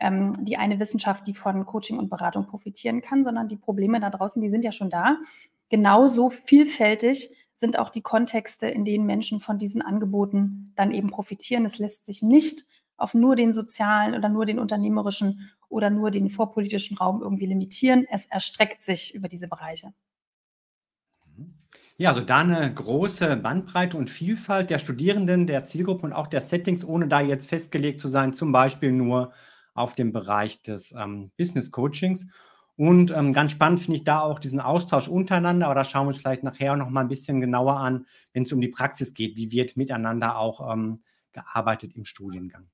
Speaker 2: ähm, die eine Wissenschaft, die von Coaching und Beratung profitieren kann, sondern die Probleme da draußen, die sind ja schon da. Genauso vielfältig sind auch die Kontexte, in denen Menschen von diesen Angeboten dann eben profitieren. Es lässt sich nicht auf nur den sozialen oder nur den unternehmerischen oder nur den vorpolitischen Raum irgendwie limitieren. Es erstreckt sich über diese Bereiche.
Speaker 1: Ja, also da eine große Bandbreite und Vielfalt der Studierenden, der Zielgruppe und auch der Settings, ohne da jetzt festgelegt zu sein, zum Beispiel nur auf dem Bereich des ähm, Business Coachings. Und ähm, ganz spannend finde ich da auch diesen Austausch untereinander, aber da schauen wir uns vielleicht nachher noch mal ein bisschen genauer an, wenn es um die Praxis geht, wie wird miteinander auch ähm, gearbeitet im Studiengang.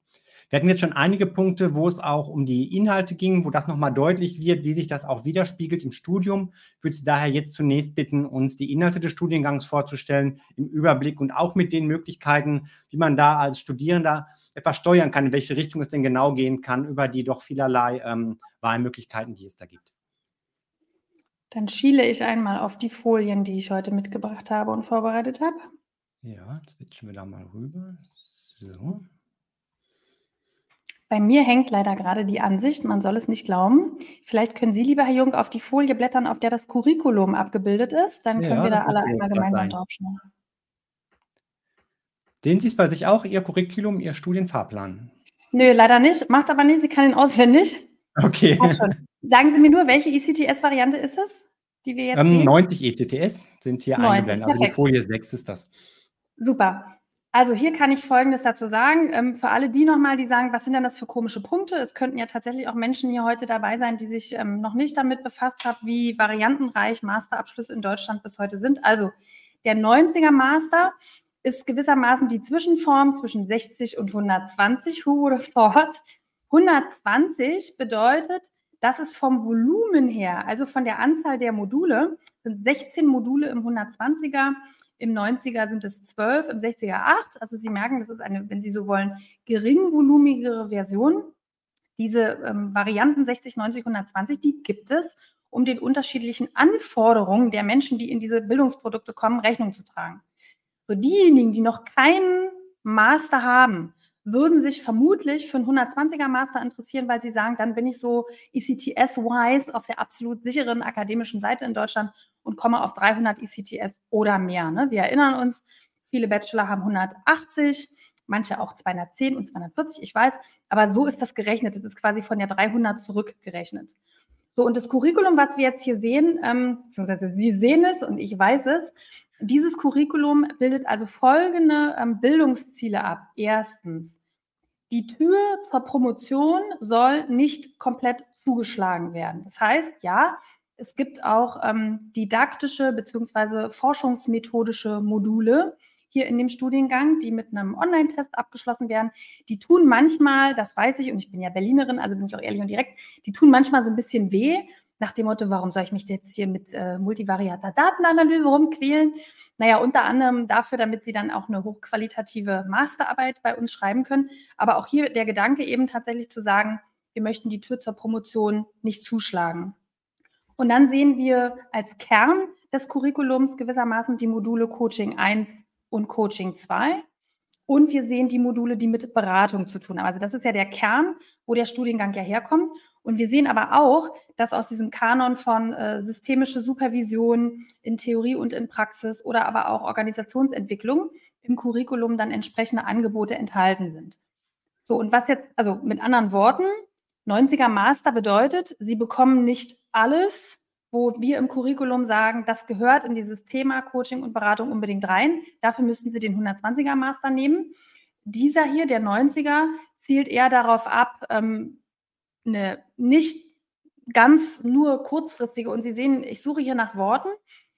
Speaker 1: Wir hatten jetzt schon einige Punkte, wo es auch um die Inhalte ging, wo das nochmal deutlich wird, wie sich das auch widerspiegelt im Studium. Ich würde Sie daher jetzt zunächst bitten, uns die Inhalte des Studiengangs vorzustellen, im Überblick und auch mit den Möglichkeiten, wie man da als Studierender etwas steuern kann, in welche Richtung es denn genau gehen kann, über die doch vielerlei ähm, Wahlmöglichkeiten, die es da gibt.
Speaker 2: Dann schiele ich einmal auf die Folien, die ich heute mitgebracht habe und vorbereitet habe.
Speaker 1: Ja, switchen wir da mal rüber. So.
Speaker 2: Bei mir hängt leider gerade die Ansicht, man soll es nicht glauben. Vielleicht können Sie, lieber Herr Jung, auf die Folie blättern, auf der das Curriculum abgebildet ist. Dann können ja, wir da alle einmal gemeinsam draufschauen.
Speaker 1: Sehen Sie es bei sich auch, Ihr Curriculum, Ihr Studienfahrplan?
Speaker 2: Nö, leider nicht. Macht aber nicht, Sie kann ihn auswendig.
Speaker 1: Okay.
Speaker 2: Sagen Sie mir nur, welche ECTS-Variante ist es,
Speaker 1: die wir jetzt ähm, sehen? 90 ECTS sind hier 90, eingeblendet. Also die Folie 6 ist das.
Speaker 2: Super. Also hier kann ich Folgendes dazu sagen. Ähm, für alle die nochmal, die sagen, was sind denn das für komische Punkte? Es könnten ja tatsächlich auch Menschen hier heute dabei sein, die sich ähm, noch nicht damit befasst haben, wie variantenreich Masterabschlüsse in Deutschland bis heute sind. Also der 90er Master ist gewissermaßen die Zwischenform zwischen 60 und 120. Who would have thought? 120 bedeutet, dass es vom Volumen her, also von der Anzahl der Module, sind 16 Module im 120er im 90er sind es 12, im 60er 8. Also Sie merken, das ist eine, wenn Sie so wollen, geringvolumigere Version. Diese ähm, Varianten 60, 90, 120, die gibt es, um den unterschiedlichen Anforderungen der Menschen, die in diese Bildungsprodukte kommen, Rechnung zu tragen. So diejenigen, die noch keinen Master haben, würden sich vermutlich für einen 120er Master interessieren, weil sie sagen, dann bin ich so ECTS-wise auf der absolut sicheren akademischen Seite in Deutschland und komme auf 300 ECTS oder mehr. Ne? Wir erinnern uns, viele Bachelor haben 180, manche auch 210 und 240, ich weiß, aber so ist das gerechnet. Das ist quasi von der 300 zurückgerechnet. So, und das Curriculum, was wir jetzt hier sehen, ähm, beziehungsweise Sie sehen es und ich weiß es, dieses Curriculum bildet also folgende ähm, Bildungsziele ab. Erstens, die Tür zur Promotion soll nicht komplett zugeschlagen werden. Das heißt, ja, es gibt auch ähm, didaktische bzw. forschungsmethodische Module hier in dem Studiengang, die mit einem Online-Test abgeschlossen werden. Die tun manchmal, das weiß ich, und ich bin ja Berlinerin, also bin ich auch ehrlich und direkt, die tun manchmal so ein bisschen weh, nach dem Motto, warum soll ich mich jetzt hier mit äh, multivariater Datenanalyse rumquälen? Naja, unter anderem dafür, damit Sie dann auch eine hochqualitative Masterarbeit bei uns schreiben können. Aber auch hier der Gedanke eben tatsächlich zu sagen, wir möchten die Tür zur Promotion nicht zuschlagen. Und dann sehen wir als Kern des Curriculums gewissermaßen die Module Coaching 1 und Coaching 2. Und wir sehen die Module, die mit Beratung zu tun haben. Also das ist ja der Kern, wo der Studiengang ja herkommt. Und wir sehen aber auch, dass aus diesem Kanon von äh, systemische Supervision in Theorie und in Praxis oder aber auch Organisationsentwicklung im Curriculum dann entsprechende Angebote enthalten sind. So, und was jetzt, also mit anderen Worten, 90er Master bedeutet, Sie bekommen nicht alles, wo wir im Curriculum sagen, das gehört in dieses Thema Coaching und Beratung unbedingt rein. Dafür müssten Sie den 120er Master nehmen. Dieser hier, der 90er, zielt eher darauf ab, ähm, eine nicht ganz nur kurzfristige, und Sie sehen, ich suche hier nach Worten,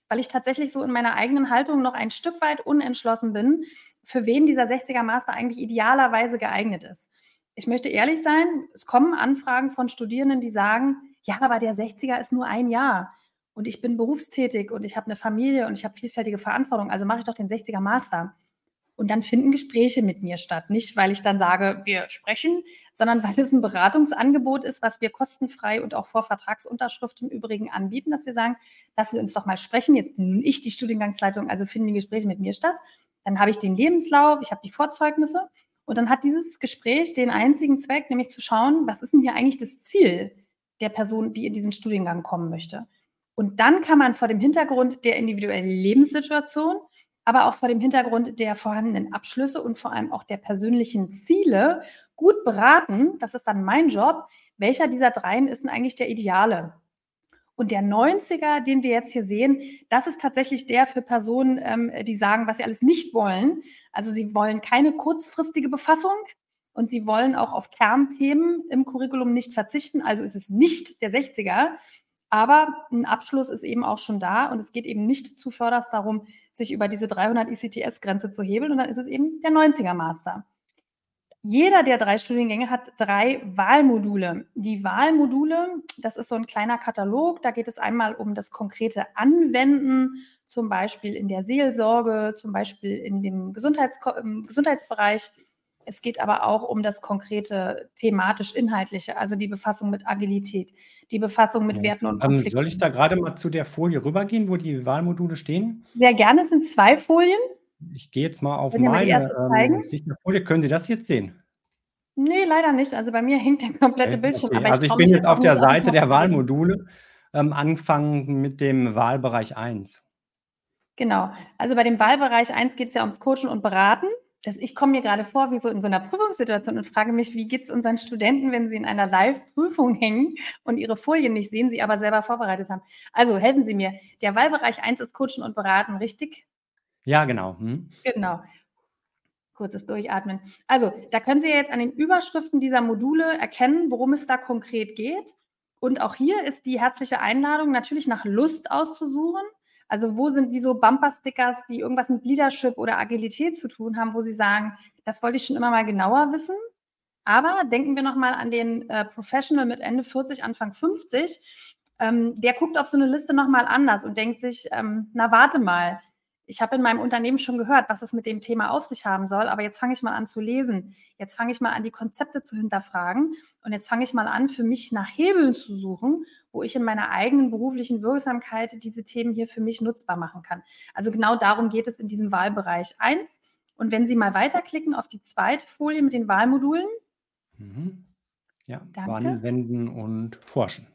Speaker 2: weil ich tatsächlich so in meiner eigenen Haltung noch ein Stück weit unentschlossen bin, für wen dieser 60er Master eigentlich idealerweise geeignet ist. ich möchte ehrlich sein, es kommen Anfragen von Studierenden, die sagen, ja, aber der 60er ist nur ein Jahr und ich bin berufstätig und ich habe eine Familie und ich habe vielfältige Verantwortung, also mache ich doch den 60er Master. Und dann finden Gespräche mit mir statt. Nicht, weil ich dann sage, wir sprechen, sondern weil es ein Beratungsangebot ist, was wir kostenfrei und auch vor Vertragsunterschrift im Übrigen anbieten, dass wir sagen, lassen Sie uns doch mal sprechen. Jetzt bin ich die Studiengangsleitung, also finden die Gespräche mit mir statt. Dann habe ich den Lebenslauf, ich habe die Vorzeugnisse und dann hat dieses Gespräch den einzigen Zweck, nämlich zu schauen, was ist denn hier eigentlich das Ziel der Person, die in diesen Studiengang kommen möchte. Und dann kann man vor dem Hintergrund der individuellen Lebenssituation aber auch vor dem Hintergrund der vorhandenen Abschlüsse und vor allem auch der persönlichen Ziele gut beraten, das ist dann mein Job, welcher dieser dreien ist denn eigentlich der ideale? Und der 90er, den wir jetzt hier sehen, das ist tatsächlich der für Personen, ähm, die sagen, was sie alles nicht wollen. Also sie wollen keine kurzfristige Befassung und sie wollen auch auf Kernthemen im Curriculum nicht verzichten. Also ist es nicht der 60er, aber ein Abschluss ist eben auch schon da und es geht eben nicht zuvörderst darum, sich über diese 300 ECTS-Grenze zu hebeln und dann ist es eben der 90er Master. Jeder der drei Studiengänge hat drei Wahlmodule. Die Wahlmodule, das ist so ein kleiner Katalog, da geht es einmal um das konkrete Anwenden, zum Beispiel in der Seelsorge, zum Beispiel in dem Gesundheits Gesundheitsbereich es geht aber auch um das konkrete thematisch-inhaltliche, also die Befassung mit Agilität, die Befassung mit Werten und
Speaker 1: ähm, Konflikten. soll ich da gerade mal zu der Folie rübergehen, wo die Wahlmodule stehen?
Speaker 2: Sehr gerne, es sind zwei Folien.
Speaker 1: Ich gehe jetzt mal auf meine ähm, Folie. Können Sie das jetzt sehen?
Speaker 2: Nee, leider nicht. Also bei mir hängt der komplette okay, Bildschirm.
Speaker 1: Okay. also ich bin jetzt auf der Seite der Wahlmodule, ähm, angefangen mit dem Wahlbereich 1.
Speaker 2: Genau. Also bei dem Wahlbereich 1 geht es ja ums Coachen und Beraten dass ich komme mir gerade vor wie so in so einer Prüfungssituation und frage mich, wie geht es unseren Studenten, wenn sie in einer Live-Prüfung hängen und ihre Folien nicht sehen, sie aber selber vorbereitet haben. Also helfen Sie mir. Der Wahlbereich 1 ist Coachen und Beraten, richtig?
Speaker 1: Ja, genau. Hm.
Speaker 2: Genau. Kurzes Durchatmen. Also, da können Sie jetzt an den Überschriften dieser Module erkennen, worum es da konkret geht. Und auch hier ist die herzliche Einladung, natürlich nach Lust auszusuchen. Also wo sind wie so Bumper-Stickers, die irgendwas mit Leadership oder Agilität zu tun haben, wo Sie sagen, das wollte ich schon immer mal genauer wissen. Aber denken wir nochmal an den äh, Professional mit Ende 40, Anfang 50. Ähm, der guckt auf so eine Liste nochmal anders und denkt sich, ähm, na warte mal, ich habe in meinem Unternehmen schon gehört, was es mit dem Thema auf sich haben soll, aber jetzt fange ich mal an zu lesen. Jetzt fange ich mal an, die Konzepte zu hinterfragen und jetzt fange ich mal an, für mich nach Hebeln zu suchen, wo ich in meiner eigenen beruflichen Wirksamkeit diese Themen hier für mich nutzbar machen kann. Also genau darum geht es in diesem Wahlbereich 1. Und wenn Sie mal weiterklicken auf die zweite Folie mit den Wahlmodulen.
Speaker 1: Mhm. Ja, Danke. anwenden und forschen.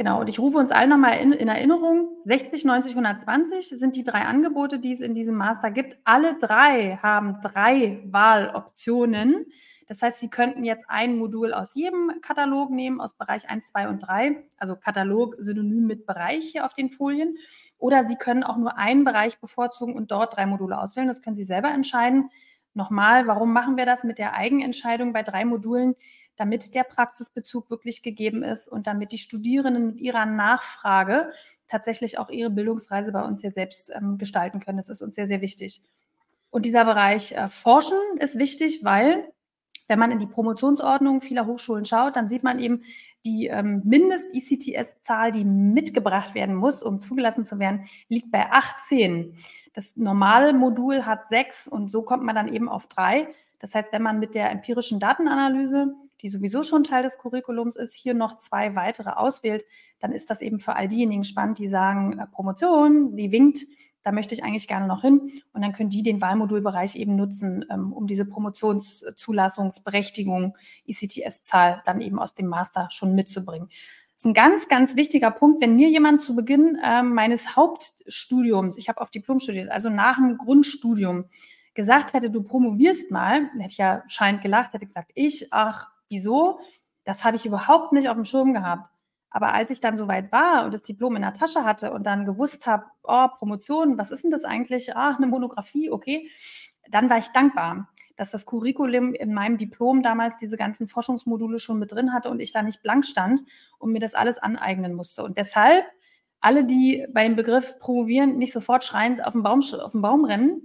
Speaker 2: Genau, und ich rufe uns allen nochmal in, in Erinnerung, 60, 90, 120 sind die drei Angebote, die es in diesem Master gibt. Alle drei haben drei Wahloptionen. Das heißt, Sie könnten jetzt ein Modul aus jedem Katalog nehmen, aus Bereich 1, 2 und 3, also Katalog synonym mit Bereich hier auf den Folien. Oder Sie können auch nur einen Bereich bevorzugen und dort drei Module auswählen. Das können Sie selber entscheiden. Nochmal, warum machen wir das mit der Eigenentscheidung bei drei Modulen? Damit der Praxisbezug wirklich gegeben ist und damit die Studierenden mit ihrer Nachfrage tatsächlich auch ihre Bildungsreise bei uns hier selbst ähm, gestalten können. Das ist uns sehr, sehr wichtig. Und dieser Bereich äh, Forschen ist wichtig, weil wenn man in die Promotionsordnung vieler Hochschulen schaut, dann sieht man eben die ähm, Mindest-ICTS-Zahl, die mitgebracht werden muss, um zugelassen zu werden, liegt bei 18. Das normale Modul hat sechs und so kommt man dann eben auf drei. Das heißt, wenn man mit der empirischen Datenanalyse die sowieso schon Teil des Curriculums ist, hier noch zwei weitere auswählt, dann ist das eben für all diejenigen spannend, die sagen, äh, Promotion, die winkt, da möchte ich eigentlich gerne noch hin. Und dann können die den Wahlmodulbereich eben nutzen, ähm, um diese Promotionszulassungsberechtigung, ICTS-Zahl dann eben aus dem Master schon mitzubringen. Das ist ein ganz, ganz wichtiger Punkt. Wenn mir jemand zu Beginn äh, meines Hauptstudiums, ich habe auf Diplom studiert, also nach dem Grundstudium, gesagt hätte, du promovierst mal, hätte ich ja scheinend gelacht, hätte gesagt, ich, ach, Wieso? Das habe ich überhaupt nicht auf dem Schirm gehabt. Aber als ich dann soweit war und das Diplom in der Tasche hatte und dann gewusst habe, oh, Promotion, was ist denn das eigentlich? Ach, eine Monographie, okay. Dann war ich dankbar, dass das Curriculum in meinem Diplom damals diese ganzen Forschungsmodule schon mit drin hatte und ich da nicht blank stand und mir das alles aneignen musste. Und deshalb, alle, die bei dem Begriff promovieren, nicht sofort schreiend auf den Baum, auf den Baum rennen,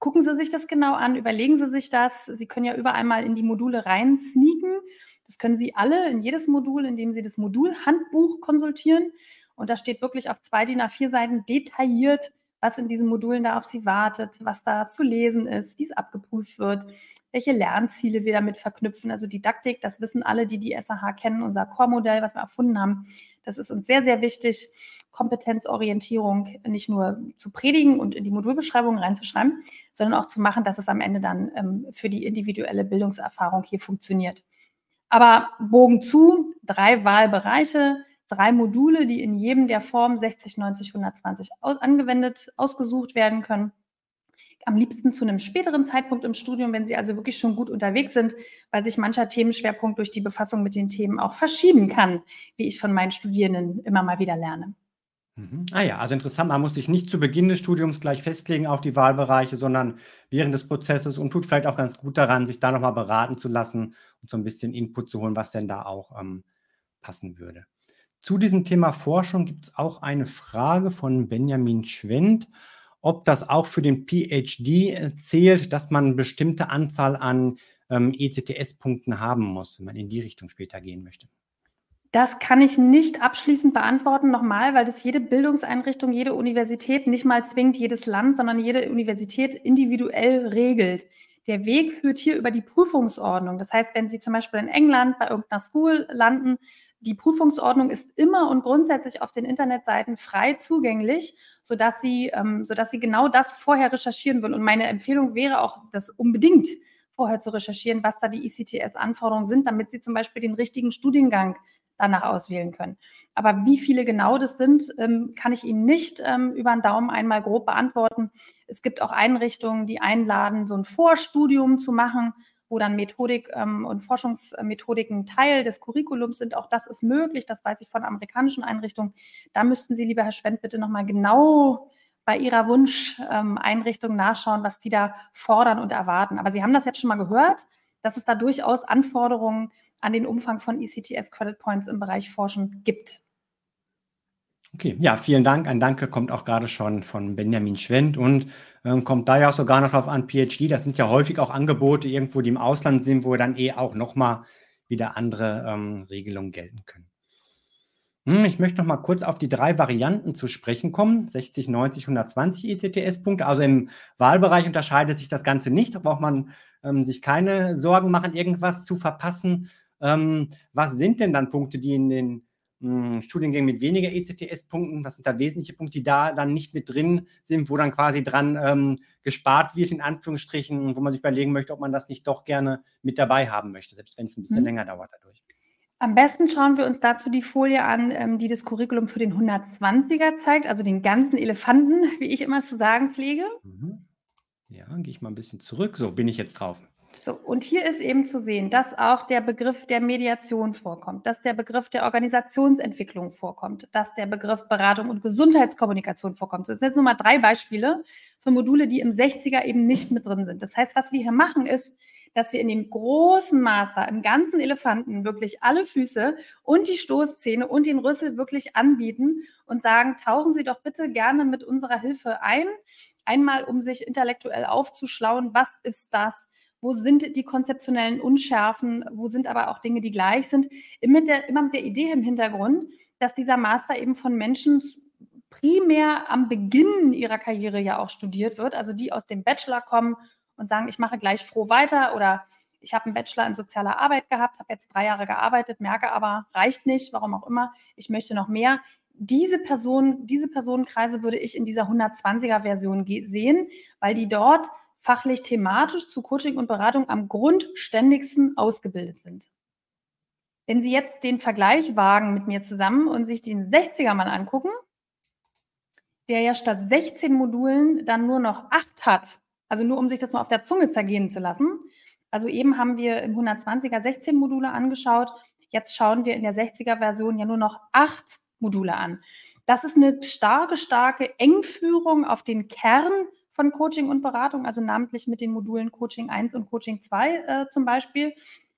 Speaker 2: gucken Sie sich das genau an, überlegen Sie sich das. Sie können ja überall mal in die Module rein sneaken. Das können Sie alle in jedes Modul, indem Sie das Modulhandbuch konsultieren. Und da steht wirklich auf zwei DIN A4 Seiten detailliert, was in diesen Modulen da auf Sie wartet, was da zu lesen ist, wie es abgeprüft wird, welche Lernziele wir damit verknüpfen. Also Didaktik, das wissen alle, die die SAH kennen, unser Core-Modell, was wir erfunden haben. Das ist uns sehr, sehr wichtig, Kompetenzorientierung nicht nur zu predigen und in die Modulbeschreibung reinzuschreiben, sondern auch zu machen, dass es am Ende dann ähm, für die individuelle Bildungserfahrung hier funktioniert. Aber Bogen zu, drei Wahlbereiche, drei Module, die in jedem der Form 60, 90, 120 angewendet, ausgesucht werden können am liebsten zu einem späteren Zeitpunkt im Studium, wenn Sie also wirklich schon gut unterwegs sind, weil sich mancher Themenschwerpunkt durch die Befassung mit den Themen auch verschieben kann, wie ich von meinen Studierenden immer mal wieder lerne.
Speaker 1: Mhm. Ah ja, also interessant, man muss sich nicht zu Beginn des Studiums gleich festlegen auf die Wahlbereiche, sondern während des Prozesses und tut vielleicht auch ganz gut daran, sich da nochmal beraten zu lassen und so ein bisschen Input zu holen, was denn da auch ähm, passen würde. Zu diesem Thema Forschung gibt es auch eine Frage von Benjamin Schwendt ob das auch für den PhD äh, zählt, dass man eine bestimmte Anzahl an ähm, ECTS-Punkten haben muss, wenn man in die Richtung später gehen möchte.
Speaker 2: Das kann ich nicht abschließend beantworten, nochmal, weil das jede Bildungseinrichtung, jede Universität, nicht mal zwingt jedes Land, sondern jede Universität individuell regelt. Der Weg führt hier über die Prüfungsordnung. Das heißt, wenn Sie zum Beispiel in England bei irgendeiner School landen, die Prüfungsordnung ist immer und grundsätzlich auf den Internetseiten frei zugänglich, sodass Sie, ähm, sodass Sie genau das vorher recherchieren würden. Und meine Empfehlung wäre auch, das unbedingt vorher zu recherchieren, was da die ICTS-Anforderungen sind, damit Sie zum Beispiel den richtigen Studiengang danach auswählen können. Aber wie viele genau das sind, ähm, kann ich Ihnen nicht ähm, über den Daumen einmal grob beantworten. Es gibt auch Einrichtungen, die einladen, so ein Vorstudium zu machen wo dann Methodik ähm, und Forschungsmethodiken Teil des Curriculums sind. Auch das ist möglich, das weiß ich von amerikanischen Einrichtungen. Da müssten Sie, lieber Herr Schwendt, bitte nochmal genau bei Ihrer Wunscheinrichtung nachschauen, was die da fordern und erwarten. Aber Sie haben das jetzt schon mal gehört, dass es da durchaus Anforderungen an den Umfang von ECTS Credit Points im Bereich Forschen gibt.
Speaker 1: Okay, ja, vielen Dank. Ein Danke kommt auch gerade schon von Benjamin Schwendt und ähm, kommt da ja auch sogar noch auf an PhD. Das sind ja häufig auch Angebote irgendwo, die im Ausland sind, wo dann eh auch nochmal wieder andere ähm, Regelungen gelten können. Hm, ich möchte noch mal kurz auf die drei Varianten zu sprechen kommen. 60, 90, 120 ECTS-Punkte. Also im Wahlbereich unterscheidet sich das Ganze nicht. Da braucht man ähm, sich keine Sorgen machen, irgendwas zu verpassen. Ähm, was sind denn dann Punkte, die in den hm, Studiengängen mit weniger ECTS-Punkten, was sind da wesentliche Punkte, die da dann nicht mit drin sind, wo dann quasi dran ähm, gespart wird, in Anführungsstrichen, wo man sich überlegen möchte, ob man das nicht doch gerne mit dabei haben möchte, selbst wenn es ein bisschen mhm. länger dauert dadurch.
Speaker 2: Am besten schauen wir uns dazu die Folie an, ähm, die das Curriculum für den 120er zeigt, also den ganzen Elefanten, (laughs) wie ich immer zu sagen pflege. Mhm.
Speaker 1: Ja, gehe ich mal ein bisschen zurück. So, bin ich jetzt drauf.
Speaker 2: So, und hier ist eben zu sehen, dass auch der Begriff der Mediation vorkommt, dass der Begriff der Organisationsentwicklung vorkommt, dass der Begriff Beratung und Gesundheitskommunikation vorkommt. So, das sind jetzt nur mal drei Beispiele für Module, die im 60er eben nicht mit drin sind. Das heißt, was wir hier machen, ist, dass wir in dem großen Master, im ganzen Elefanten wirklich alle Füße und die Stoßzähne und den Rüssel wirklich anbieten und sagen, tauchen Sie doch bitte gerne mit unserer Hilfe ein. Einmal, um sich intellektuell aufzuschlauen, was ist das? Wo sind die konzeptionellen Unschärfen, wo sind aber auch Dinge, die gleich sind, immer mit der, immer mit der Idee im Hintergrund, dass dieser Master eben von Menschen primär am Beginn ihrer Karriere ja auch studiert wird, also die aus dem Bachelor kommen und sagen, ich mache gleich froh weiter oder ich habe einen Bachelor in sozialer Arbeit gehabt, habe jetzt drei Jahre gearbeitet, merke aber, reicht nicht, warum auch immer, ich möchte noch mehr. Diese Person, diese Personenkreise würde ich in dieser 120er Version sehen, weil die dort fachlich thematisch zu Coaching und Beratung am grundständigsten ausgebildet sind. Wenn Sie jetzt den Vergleich wagen mit mir zusammen und sich den 60er mal angucken, der ja statt 16 Modulen dann nur noch 8 hat, also nur um sich das mal auf der Zunge zergehen zu lassen. Also eben haben wir im 120er 16 Module angeschaut, jetzt schauen wir in der 60er Version ja nur noch 8 Module an. Das ist eine starke, starke Engführung auf den Kern von Coaching und Beratung, also namentlich mit den Modulen Coaching 1 und Coaching 2 äh, zum Beispiel,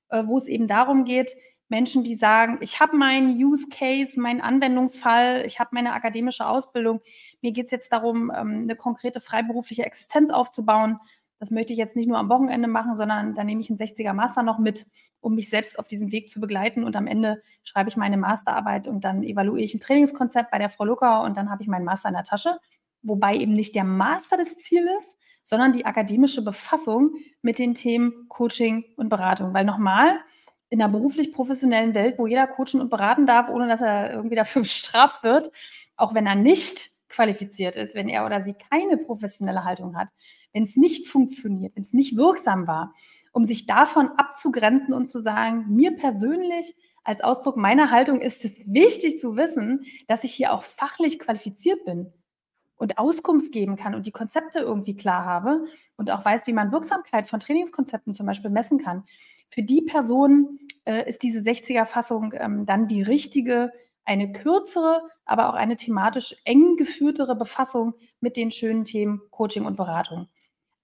Speaker 2: äh, wo es eben darum geht, Menschen, die sagen, ich habe meinen Use Case, meinen Anwendungsfall, ich habe meine akademische Ausbildung. Mir geht es jetzt darum, ähm, eine konkrete freiberufliche Existenz aufzubauen. Das möchte ich jetzt nicht nur am Wochenende machen, sondern da nehme ich einen 60er Master noch mit, um mich selbst auf diesem Weg zu begleiten. Und am Ende schreibe ich meine Masterarbeit und dann evaluiere ich ein Trainingskonzept bei der Frau Lucker und dann habe ich meinen Master in der Tasche. Wobei eben nicht der Master das Ziel ist, sondern die akademische Befassung mit den Themen Coaching und Beratung. Weil nochmal, in einer beruflich professionellen Welt, wo jeder coachen und beraten darf, ohne dass er irgendwie dafür (laughs) bestraft wird, auch wenn er nicht qualifiziert ist, wenn er oder sie keine professionelle Haltung hat, wenn es nicht funktioniert, wenn es nicht wirksam war, um sich davon abzugrenzen und zu sagen, mir persönlich als Ausdruck meiner Haltung ist es wichtig zu wissen, dass ich hier auch fachlich qualifiziert bin und Auskunft geben kann und die Konzepte irgendwie klar habe und auch weiß, wie man Wirksamkeit von Trainingskonzepten zum Beispiel messen kann. Für die Person äh, ist diese 60er-Fassung ähm, dann die richtige, eine kürzere, aber auch eine thematisch eng geführtere Befassung mit den schönen Themen Coaching und Beratung.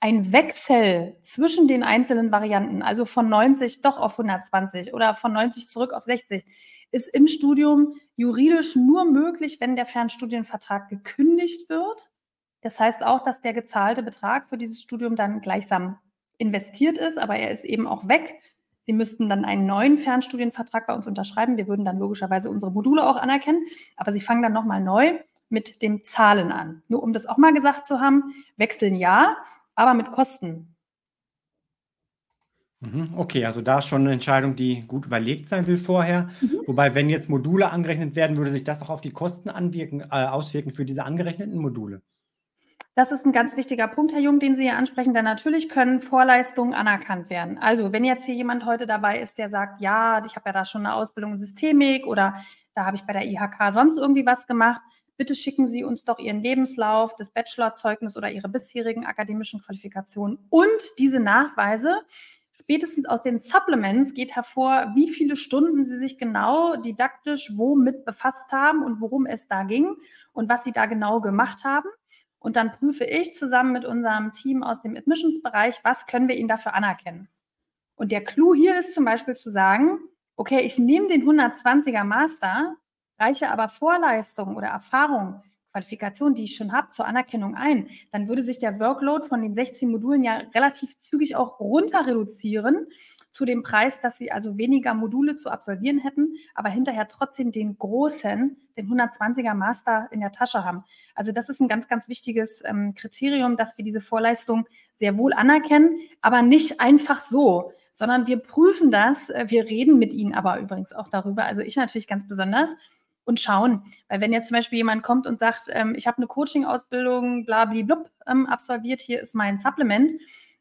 Speaker 2: Ein Wechsel zwischen den einzelnen Varianten, also von 90 doch auf 120 oder von 90 zurück auf 60, ist im Studium juridisch nur möglich, wenn der Fernstudienvertrag gekündigt wird. Das heißt auch, dass der gezahlte Betrag für dieses Studium dann gleichsam investiert ist, aber er ist eben auch weg. Sie müssten dann einen neuen Fernstudienvertrag bei uns unterschreiben. Wir würden dann logischerweise unsere Module auch anerkennen, aber Sie fangen dann nochmal neu mit dem Zahlen an. Nur um das auch mal gesagt zu haben, wechseln ja, aber mit Kosten.
Speaker 1: Mhm, okay, also da ist schon eine Entscheidung, die gut überlegt sein will vorher. Mhm. Wobei, wenn jetzt Module angerechnet werden, würde sich das auch auf die Kosten anwirken, äh, auswirken für diese angerechneten Module?
Speaker 2: Das ist ein ganz wichtiger Punkt, Herr Jung, den Sie hier ansprechen, denn natürlich können Vorleistungen anerkannt werden. Also wenn jetzt hier jemand heute dabei ist, der sagt, ja, ich habe ja da schon eine Ausbildung in Systemik oder da habe ich bei der IHK sonst irgendwie was gemacht, bitte schicken Sie uns doch Ihren Lebenslauf, das Bachelorzeugnis oder Ihre bisherigen akademischen Qualifikationen und diese Nachweise spätestens aus den Supplements geht hervor, wie viele Stunden Sie sich genau didaktisch womit befasst haben und worum es da ging und was Sie da genau gemacht haben. Und dann prüfe ich zusammen mit unserem Team aus dem Admissions-Bereich, was können wir Ihnen dafür anerkennen. Und der Clou hier ist zum Beispiel zu sagen, okay, ich nehme den 120er Master, reiche aber Vorleistungen oder Erfahrungen Qualifikation, die ich schon habe, zur Anerkennung ein, dann würde sich der Workload von den 16 Modulen ja relativ zügig auch runter reduzieren zu dem Preis, dass sie also weniger Module zu absolvieren hätten, aber hinterher trotzdem den großen, den 120er Master in der Tasche haben. Also das ist ein ganz, ganz wichtiges ähm, Kriterium, dass wir diese Vorleistung sehr wohl anerkennen, aber nicht einfach so, sondern wir prüfen das. Äh, wir reden mit ihnen aber übrigens auch darüber. Also ich natürlich ganz besonders und schauen. Weil wenn jetzt zum Beispiel jemand kommt und sagt, ähm, ich habe eine Coaching-Ausbildung, blablablub, ähm, absolviert, hier ist mein Supplement,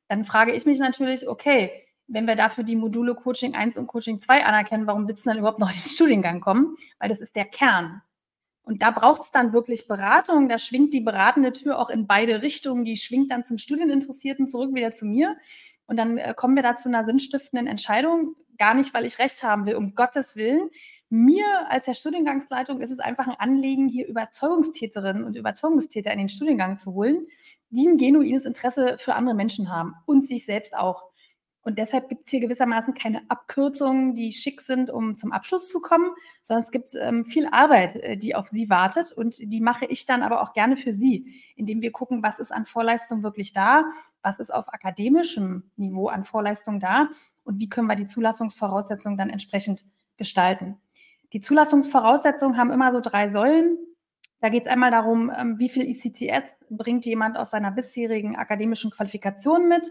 Speaker 2: dann frage ich mich natürlich, okay, wenn wir dafür die Module Coaching 1 und Coaching 2 anerkennen, warum du dann überhaupt noch in den Studiengang kommen? Weil das ist der Kern. Und da braucht es dann wirklich Beratung. Da schwingt die beratende Tür auch in beide Richtungen. Die schwingt dann zum Studieninteressierten zurück wieder zu mir. Und dann äh, kommen wir da zu einer sinnstiftenden Entscheidung. Gar nicht, weil ich recht haben will, um Gottes Willen. Mir als der Studiengangsleitung ist es einfach ein Anliegen, hier Überzeugungstäterinnen und Überzeugungstäter in den Studiengang zu holen, die ein genuines Interesse für andere Menschen haben und sich selbst auch. Und deshalb gibt es hier gewissermaßen keine Abkürzungen, die schick sind, um zum Abschluss zu kommen, sondern es gibt ähm, viel Arbeit, äh, die auf Sie wartet. Und die mache ich dann aber auch gerne für Sie, indem wir gucken, was ist an Vorleistung wirklich da, was ist auf akademischem Niveau an Vorleistung da und wie können wir die Zulassungsvoraussetzungen dann entsprechend gestalten. Die Zulassungsvoraussetzungen haben immer so drei Säulen. Da geht es einmal darum, ähm, wie viel ICTS bringt jemand aus seiner bisherigen akademischen Qualifikation mit.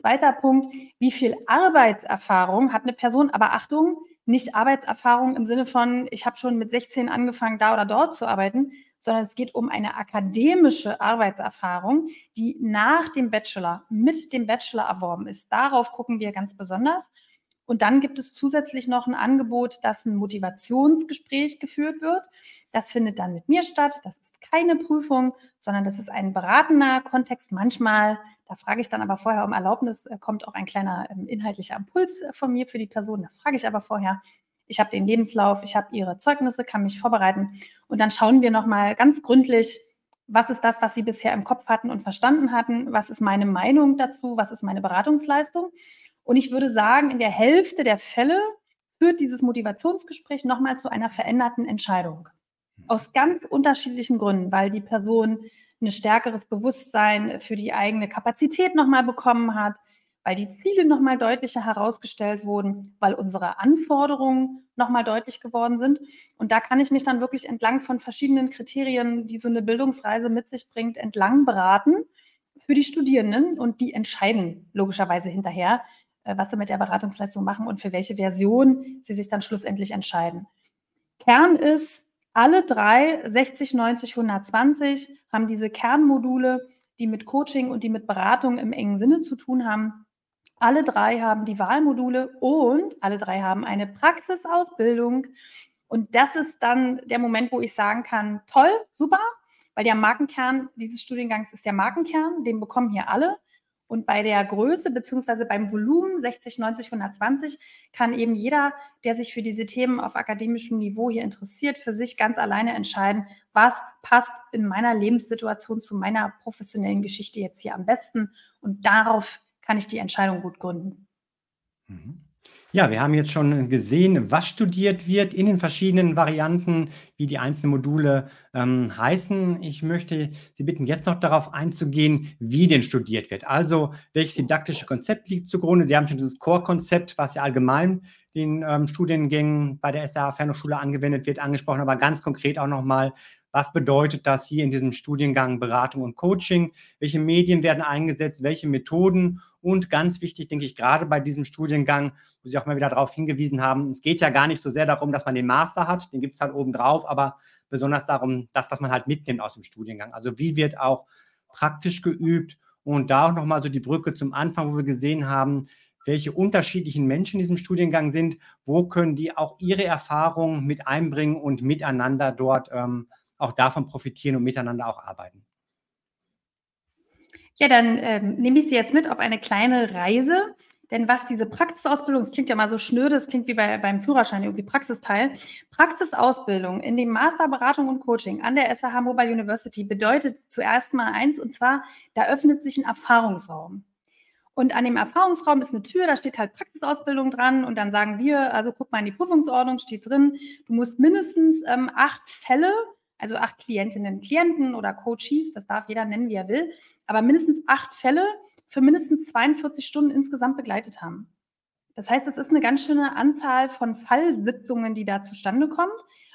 Speaker 2: Zweiter Punkt, wie viel Arbeitserfahrung hat eine Person? Aber Achtung, nicht Arbeitserfahrung im Sinne von, ich habe schon mit 16 angefangen, da oder dort zu arbeiten, sondern es geht um eine akademische Arbeitserfahrung, die nach dem Bachelor, mit dem Bachelor erworben ist. Darauf gucken wir ganz besonders. Und dann gibt es zusätzlich noch ein Angebot, dass ein Motivationsgespräch geführt wird. Das findet dann mit mir statt. Das ist keine Prüfung, sondern das ist ein beratender Kontext. Manchmal, da frage ich dann aber vorher um Erlaubnis, äh, kommt auch ein kleiner ähm, inhaltlicher Impuls äh, von mir für die Person. Das frage ich aber vorher. Ich habe den Lebenslauf, ich habe ihre Zeugnisse, kann mich vorbereiten. Und dann schauen wir nochmal ganz gründlich, was ist das, was Sie bisher im Kopf hatten und verstanden hatten? Was ist meine Meinung dazu? Was ist meine Beratungsleistung? Und ich würde sagen, in der Hälfte der Fälle, führt dieses Motivationsgespräch nochmal zu einer veränderten Entscheidung. Aus ganz unterschiedlichen Gründen, weil die Person ein stärkeres Bewusstsein für die eigene Kapazität nochmal bekommen hat, weil die Ziele nochmal deutlicher herausgestellt wurden, weil unsere Anforderungen nochmal deutlich geworden sind. Und da kann ich mich dann wirklich entlang von verschiedenen Kriterien, die so eine Bildungsreise mit sich bringt, entlang beraten für die Studierenden und die entscheiden logischerweise hinterher, was sie mit der Beratungsleistung machen und für welche Version sie sich dann schlussendlich entscheiden. Kern ist, alle drei, 60, 90, 120, haben diese Kernmodule, die mit Coaching und die mit Beratung im engen Sinne zu tun haben. Alle drei haben die Wahlmodule und alle drei haben eine Praxisausbildung. Und das ist dann der Moment, wo ich sagen kann, toll, super, weil der Markenkern dieses Studiengangs ist der Markenkern, den bekommen hier alle. Und bei der Größe beziehungsweise beim Volumen 60, 90, 120 kann eben jeder, der sich für diese Themen auf akademischem Niveau hier interessiert, für sich ganz alleine entscheiden, was passt in meiner Lebenssituation zu meiner professionellen Geschichte jetzt hier am besten. Und darauf kann ich die Entscheidung gut gründen.
Speaker 1: Mhm. Ja, wir haben jetzt schon gesehen, was studiert wird in den verschiedenen Varianten, wie die einzelnen Module ähm, heißen. Ich möchte Sie bitten, jetzt noch darauf einzugehen, wie denn studiert wird. Also, welches didaktische Konzept liegt zugrunde? Sie haben schon dieses Core-Konzept, was ja allgemein den ähm, Studiengängen bei der SAH Fernhochschule angewendet wird, angesprochen, aber ganz konkret auch nochmal, was bedeutet das hier in diesem Studiengang Beratung und Coaching? Welche Medien werden eingesetzt? Welche Methoden? Und ganz wichtig, denke ich, gerade bei diesem Studiengang, wo Sie auch mal wieder darauf hingewiesen haben, es geht ja gar nicht so sehr darum, dass man den Master hat, den gibt es halt oben drauf, aber besonders darum, das, was man halt mitnimmt aus dem Studiengang. Also wie wird auch praktisch geübt und da auch nochmal so die Brücke zum Anfang, wo wir gesehen haben, welche unterschiedlichen Menschen in diesem Studiengang sind, wo können die auch ihre Erfahrungen mit einbringen und miteinander dort ähm, auch davon profitieren und miteinander auch arbeiten.
Speaker 2: Ja, dann ähm, nehme ich Sie jetzt mit auf eine kleine Reise. Denn was diese Praxisausbildung, das klingt ja mal so schnöde, das klingt wie bei, beim Führerschein irgendwie Praxisteil. Praxisausbildung in dem Master Beratung und Coaching an der SAH Mobile University bedeutet zuerst mal eins, und zwar, da öffnet sich ein Erfahrungsraum. Und an dem Erfahrungsraum ist eine Tür, da steht halt Praxisausbildung dran und dann sagen wir, also guck mal in die Prüfungsordnung, steht drin, du musst mindestens ähm, acht Fälle also acht Klientinnen, Klienten oder Coaches, das darf jeder nennen, wie er will, aber mindestens acht Fälle für mindestens 42 Stunden insgesamt begleitet haben. Das heißt, es ist eine ganz schöne Anzahl von Fallsitzungen, die da zustande kommt.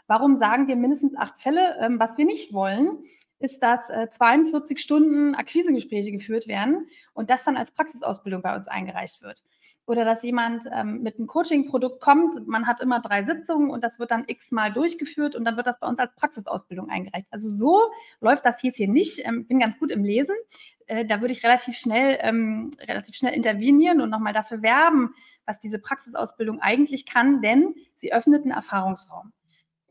Speaker 2: Warum sagen wir mindestens acht Fälle? Ähm, was wir nicht wollen, ist, dass äh, 42 Stunden Akquisegespräche geführt werden und das dann als Praxisausbildung bei uns eingereicht wird. Oder dass jemand ähm, mit einem Coaching-Produkt kommt, man hat immer drei Sitzungen und das wird dann x-mal durchgeführt und dann wird das bei uns als Praxisausbildung eingereicht. Also so läuft das hier nicht. Ähm, bin ganz gut im Lesen. Äh, da würde ich relativ schnell, ähm, relativ schnell intervenieren und nochmal dafür werben, was diese Praxisausbildung eigentlich kann, denn sie öffnet einen Erfahrungsraum.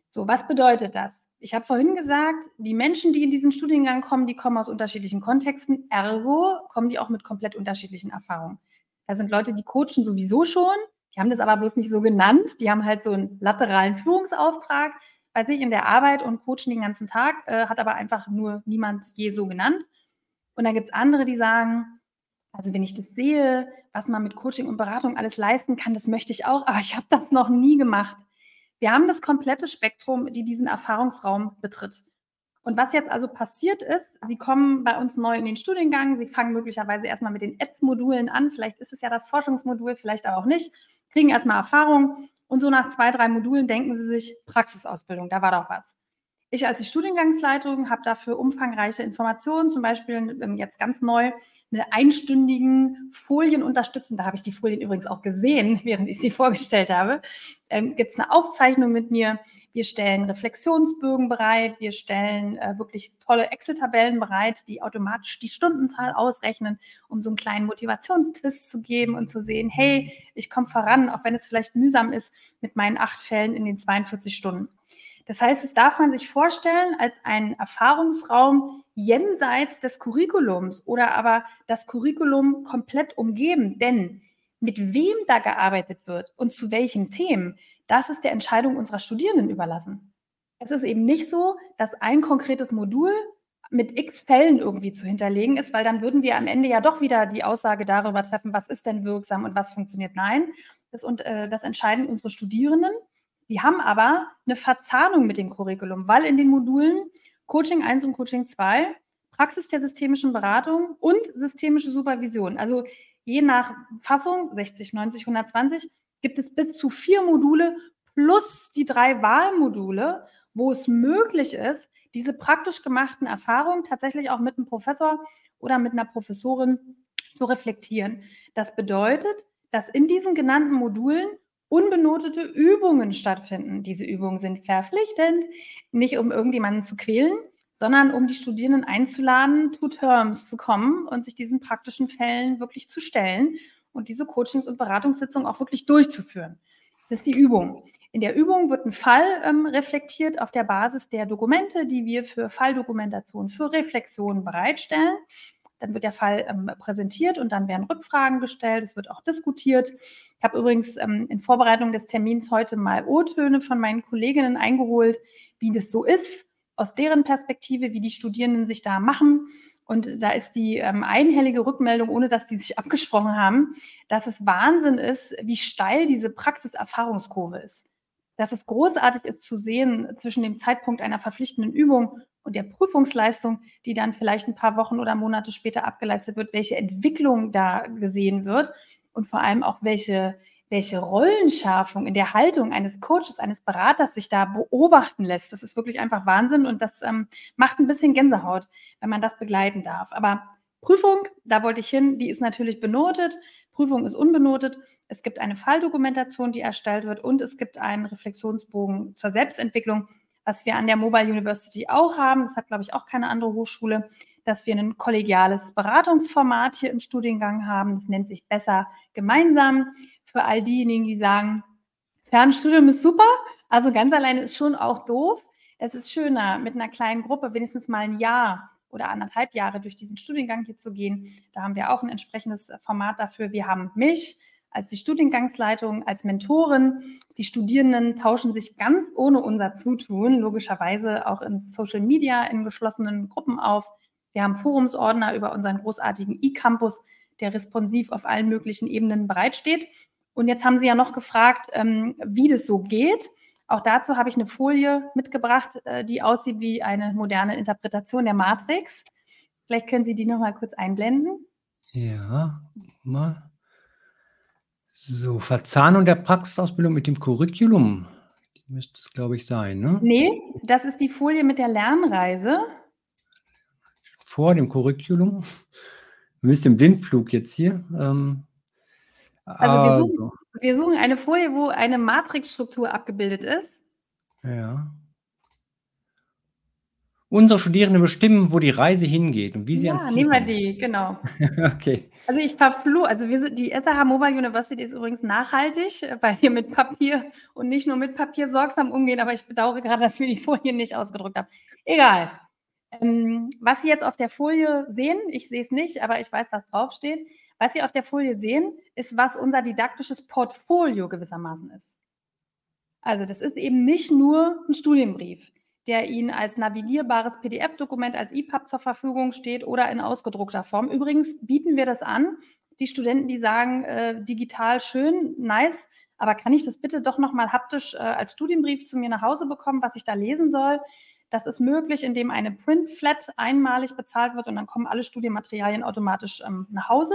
Speaker 2: So, was bedeutet das? Ich habe vorhin gesagt, die Menschen, die in diesen Studiengang kommen, die kommen aus unterschiedlichen Kontexten. Ergo kommen die auch mit komplett unterschiedlichen Erfahrungen. Da sind Leute, die coachen sowieso schon, die haben das aber bloß nicht so genannt. Die haben halt so einen lateralen Führungsauftrag bei sich in der Arbeit und coachen den ganzen Tag, äh, hat aber einfach nur niemand je so genannt. Und dann gibt es andere, die sagen, also wenn ich das sehe, was man mit Coaching und Beratung alles leisten kann, das möchte ich auch, aber ich habe das noch nie gemacht. Wir haben das komplette Spektrum, die diesen Erfahrungsraum betritt. Und was jetzt also passiert ist, Sie kommen bei uns neu in den Studiengang, Sie fangen möglicherweise erstmal mit den Ads-Modulen an, vielleicht ist es ja das Forschungsmodul, vielleicht aber auch nicht, kriegen erstmal Erfahrung und so nach zwei, drei Modulen denken Sie sich, Praxisausbildung, da war doch was. Ich als die Studiengangsleitung habe dafür umfangreiche Informationen, zum Beispiel ähm, jetzt ganz neu eine einstündigen Folien unterstützen. Da habe ich die Folien übrigens auch gesehen, (laughs) während ich sie vorgestellt habe. Ähm, Gibt es eine Aufzeichnung mit mir? Wir stellen Reflexionsbögen bereit. Wir stellen äh, wirklich tolle Excel-Tabellen bereit, die automatisch die Stundenzahl ausrechnen, um so einen kleinen Motivationstwist zu geben und zu sehen, hey, ich komme voran, auch wenn es vielleicht mühsam ist mit meinen acht Fällen in den 42 Stunden. Das heißt, es darf man sich vorstellen als einen Erfahrungsraum jenseits des Curriculums oder aber das Curriculum komplett umgeben. Denn mit wem da gearbeitet wird und zu welchen Themen, das ist der Entscheidung unserer Studierenden überlassen. Es ist eben nicht so, dass ein konkretes Modul mit x Fällen irgendwie zu hinterlegen ist, weil dann würden wir am Ende ja doch wieder die Aussage darüber treffen, was ist denn wirksam und was funktioniert. Nein, Das, und, äh, das entscheiden unsere Studierenden. Die haben aber eine Verzahnung mit dem Curriculum, weil in den Modulen Coaching 1 und Coaching 2 Praxis der systemischen Beratung und systemische Supervision. Also je nach Fassung, 60, 90, 120, gibt es bis zu vier Module plus die drei Wahlmodule, wo es möglich ist, diese praktisch gemachten Erfahrungen tatsächlich auch mit einem Professor oder mit einer Professorin zu reflektieren. Das bedeutet, dass in diesen genannten Modulen unbenotete Übungen stattfinden. Diese Übungen sind verpflichtend, nicht um irgendjemanden zu quälen, sondern um die Studierenden einzuladen, to terms zu kommen und sich diesen praktischen Fällen wirklich zu stellen und diese Coachings- und Beratungssitzungen auch wirklich durchzuführen. Das ist die Übung. In der Übung wird ein Fall ähm, reflektiert auf der Basis der Dokumente, die wir für Falldokumentation, für Reflexionen bereitstellen. Dann wird der Fall ähm, präsentiert und dann werden Rückfragen gestellt. Es wird auch diskutiert. Ich habe übrigens ähm, in Vorbereitung des Termins heute mal O-Töne von meinen Kolleginnen eingeholt, wie das so ist, aus deren Perspektive, wie die Studierenden sich da machen. Und da ist die ähm, einhellige Rückmeldung, ohne dass die sich (laughs) abgesprochen haben, dass es Wahnsinn ist, wie steil diese Praxiserfahrungskurve ist. Dass es großartig ist zu sehen zwischen dem Zeitpunkt einer verpflichtenden Übung und der Prüfungsleistung, die dann vielleicht ein paar Wochen oder Monate später abgeleistet wird, welche Entwicklung da gesehen wird und vor allem auch welche, welche Rollenschärfung in der Haltung eines Coaches, eines Beraters sich da beobachten lässt. Das ist wirklich einfach Wahnsinn und das ähm, macht ein bisschen Gänsehaut, wenn man das begleiten darf. Aber Prüfung, da wollte ich hin, die ist natürlich benotet. Prüfung ist unbenotet. Es gibt eine Falldokumentation, die erstellt wird und es gibt einen Reflexionsbogen zur Selbstentwicklung was wir an der Mobile University auch haben, das hat, glaube ich, auch keine andere Hochschule, dass wir ein kollegiales Beratungsformat hier im Studiengang haben. Das nennt sich Besser gemeinsam. Für all diejenigen, die sagen, Fernstudium ist super, also ganz alleine ist schon auch doof. Es ist schöner, mit einer kleinen Gruppe wenigstens mal ein Jahr oder anderthalb Jahre durch diesen Studiengang hier zu gehen. Da haben wir auch ein entsprechendes Format dafür. Wir haben mich, als die Studiengangsleitung, als Mentorin. Die Studierenden tauschen sich ganz ohne unser Zutun, logischerweise auch in Social Media, in geschlossenen Gruppen auf. Wir haben Forumsordner über unseren großartigen E-Campus, der responsiv auf allen möglichen Ebenen bereitsteht. Und jetzt haben Sie ja noch gefragt, ähm, wie das so geht. Auch dazu habe ich eine Folie mitgebracht, äh, die aussieht wie eine moderne Interpretation der Matrix. Vielleicht können Sie die noch mal kurz einblenden.
Speaker 1: Ja, mal. So, Verzahnung der Praxisausbildung mit dem Curriculum. Die müsste es, glaube ich, sein, ne?
Speaker 2: Nee, das ist die Folie mit der Lernreise.
Speaker 1: Vor dem Curriculum. Wir müssen im Blindflug jetzt hier. Ähm,
Speaker 2: also, wir suchen, also. wir suchen eine Folie, wo eine Matrixstruktur abgebildet ist.
Speaker 1: Ja. Unsere Studierenden bestimmen, wo die Reise hingeht und wie sie ja, ans
Speaker 2: Ziel nehmen wir die, genau. (laughs)
Speaker 1: okay.
Speaker 2: Also ich verfluche, also wir sind, die SAH Mobile University ist übrigens nachhaltig, weil wir mit Papier und nicht nur mit Papier sorgsam umgehen, aber ich bedauere gerade, dass wir die Folie nicht ausgedruckt haben. Egal. Ähm, was Sie jetzt auf der Folie sehen, ich sehe es nicht, aber ich weiß, was draufsteht. Was Sie auf der Folie sehen, ist, was unser didaktisches Portfolio gewissermaßen ist. Also das ist eben nicht nur ein Studienbrief der Ihnen als navigierbares PDF-Dokument, als EPUB zur Verfügung steht oder in ausgedruckter Form. Übrigens bieten wir das an. Die Studenten, die sagen, äh, digital schön, nice, aber kann ich das bitte doch nochmal haptisch äh, als Studienbrief zu mir nach Hause bekommen, was ich da lesen soll? Das ist möglich, indem eine Print-Flat einmalig bezahlt wird und dann kommen alle Studienmaterialien automatisch ähm, nach Hause,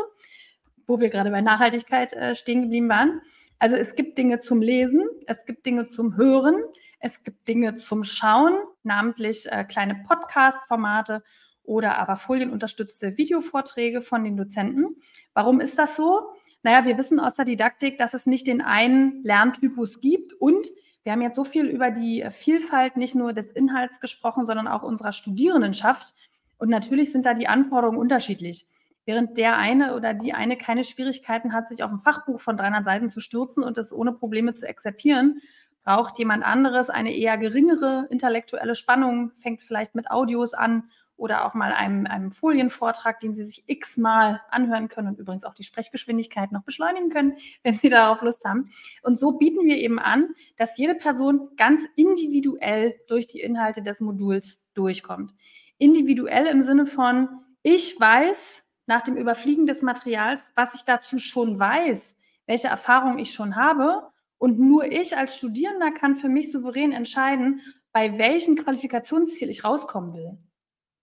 Speaker 2: wo wir gerade bei Nachhaltigkeit äh, stehen geblieben waren. Also es gibt Dinge zum Lesen, es gibt Dinge zum Hören, es gibt Dinge zum Schauen, namentlich äh, kleine Podcast-Formate oder aber folienunterstützte Videovorträge von den Dozenten. Warum ist das so? Naja, wir wissen aus der Didaktik, dass es nicht den einen Lerntypus gibt und wir haben jetzt so viel über die Vielfalt nicht nur des Inhalts gesprochen, sondern auch unserer Studierendenschaft. Und natürlich sind da die Anforderungen unterschiedlich. Während der eine oder die eine keine Schwierigkeiten hat, sich auf ein Fachbuch von 300 Seiten zu stürzen und es ohne Probleme zu exerpieren, braucht jemand anderes eine eher geringere intellektuelle Spannung, fängt vielleicht mit Audios an oder auch mal einem, einem Folienvortrag, den Sie sich x-mal anhören können und übrigens auch die Sprechgeschwindigkeit noch beschleunigen können, (laughs) wenn Sie darauf Lust haben. Und so bieten wir eben an, dass jede Person ganz individuell durch die Inhalte des Moduls durchkommt. Individuell im Sinne von, ich weiß nach dem Überfliegen des Materials, was ich dazu schon weiß, welche Erfahrungen ich schon habe. Und nur ich als Studierender kann für mich souverän entscheiden, bei welchem Qualifikationsziel ich rauskommen will.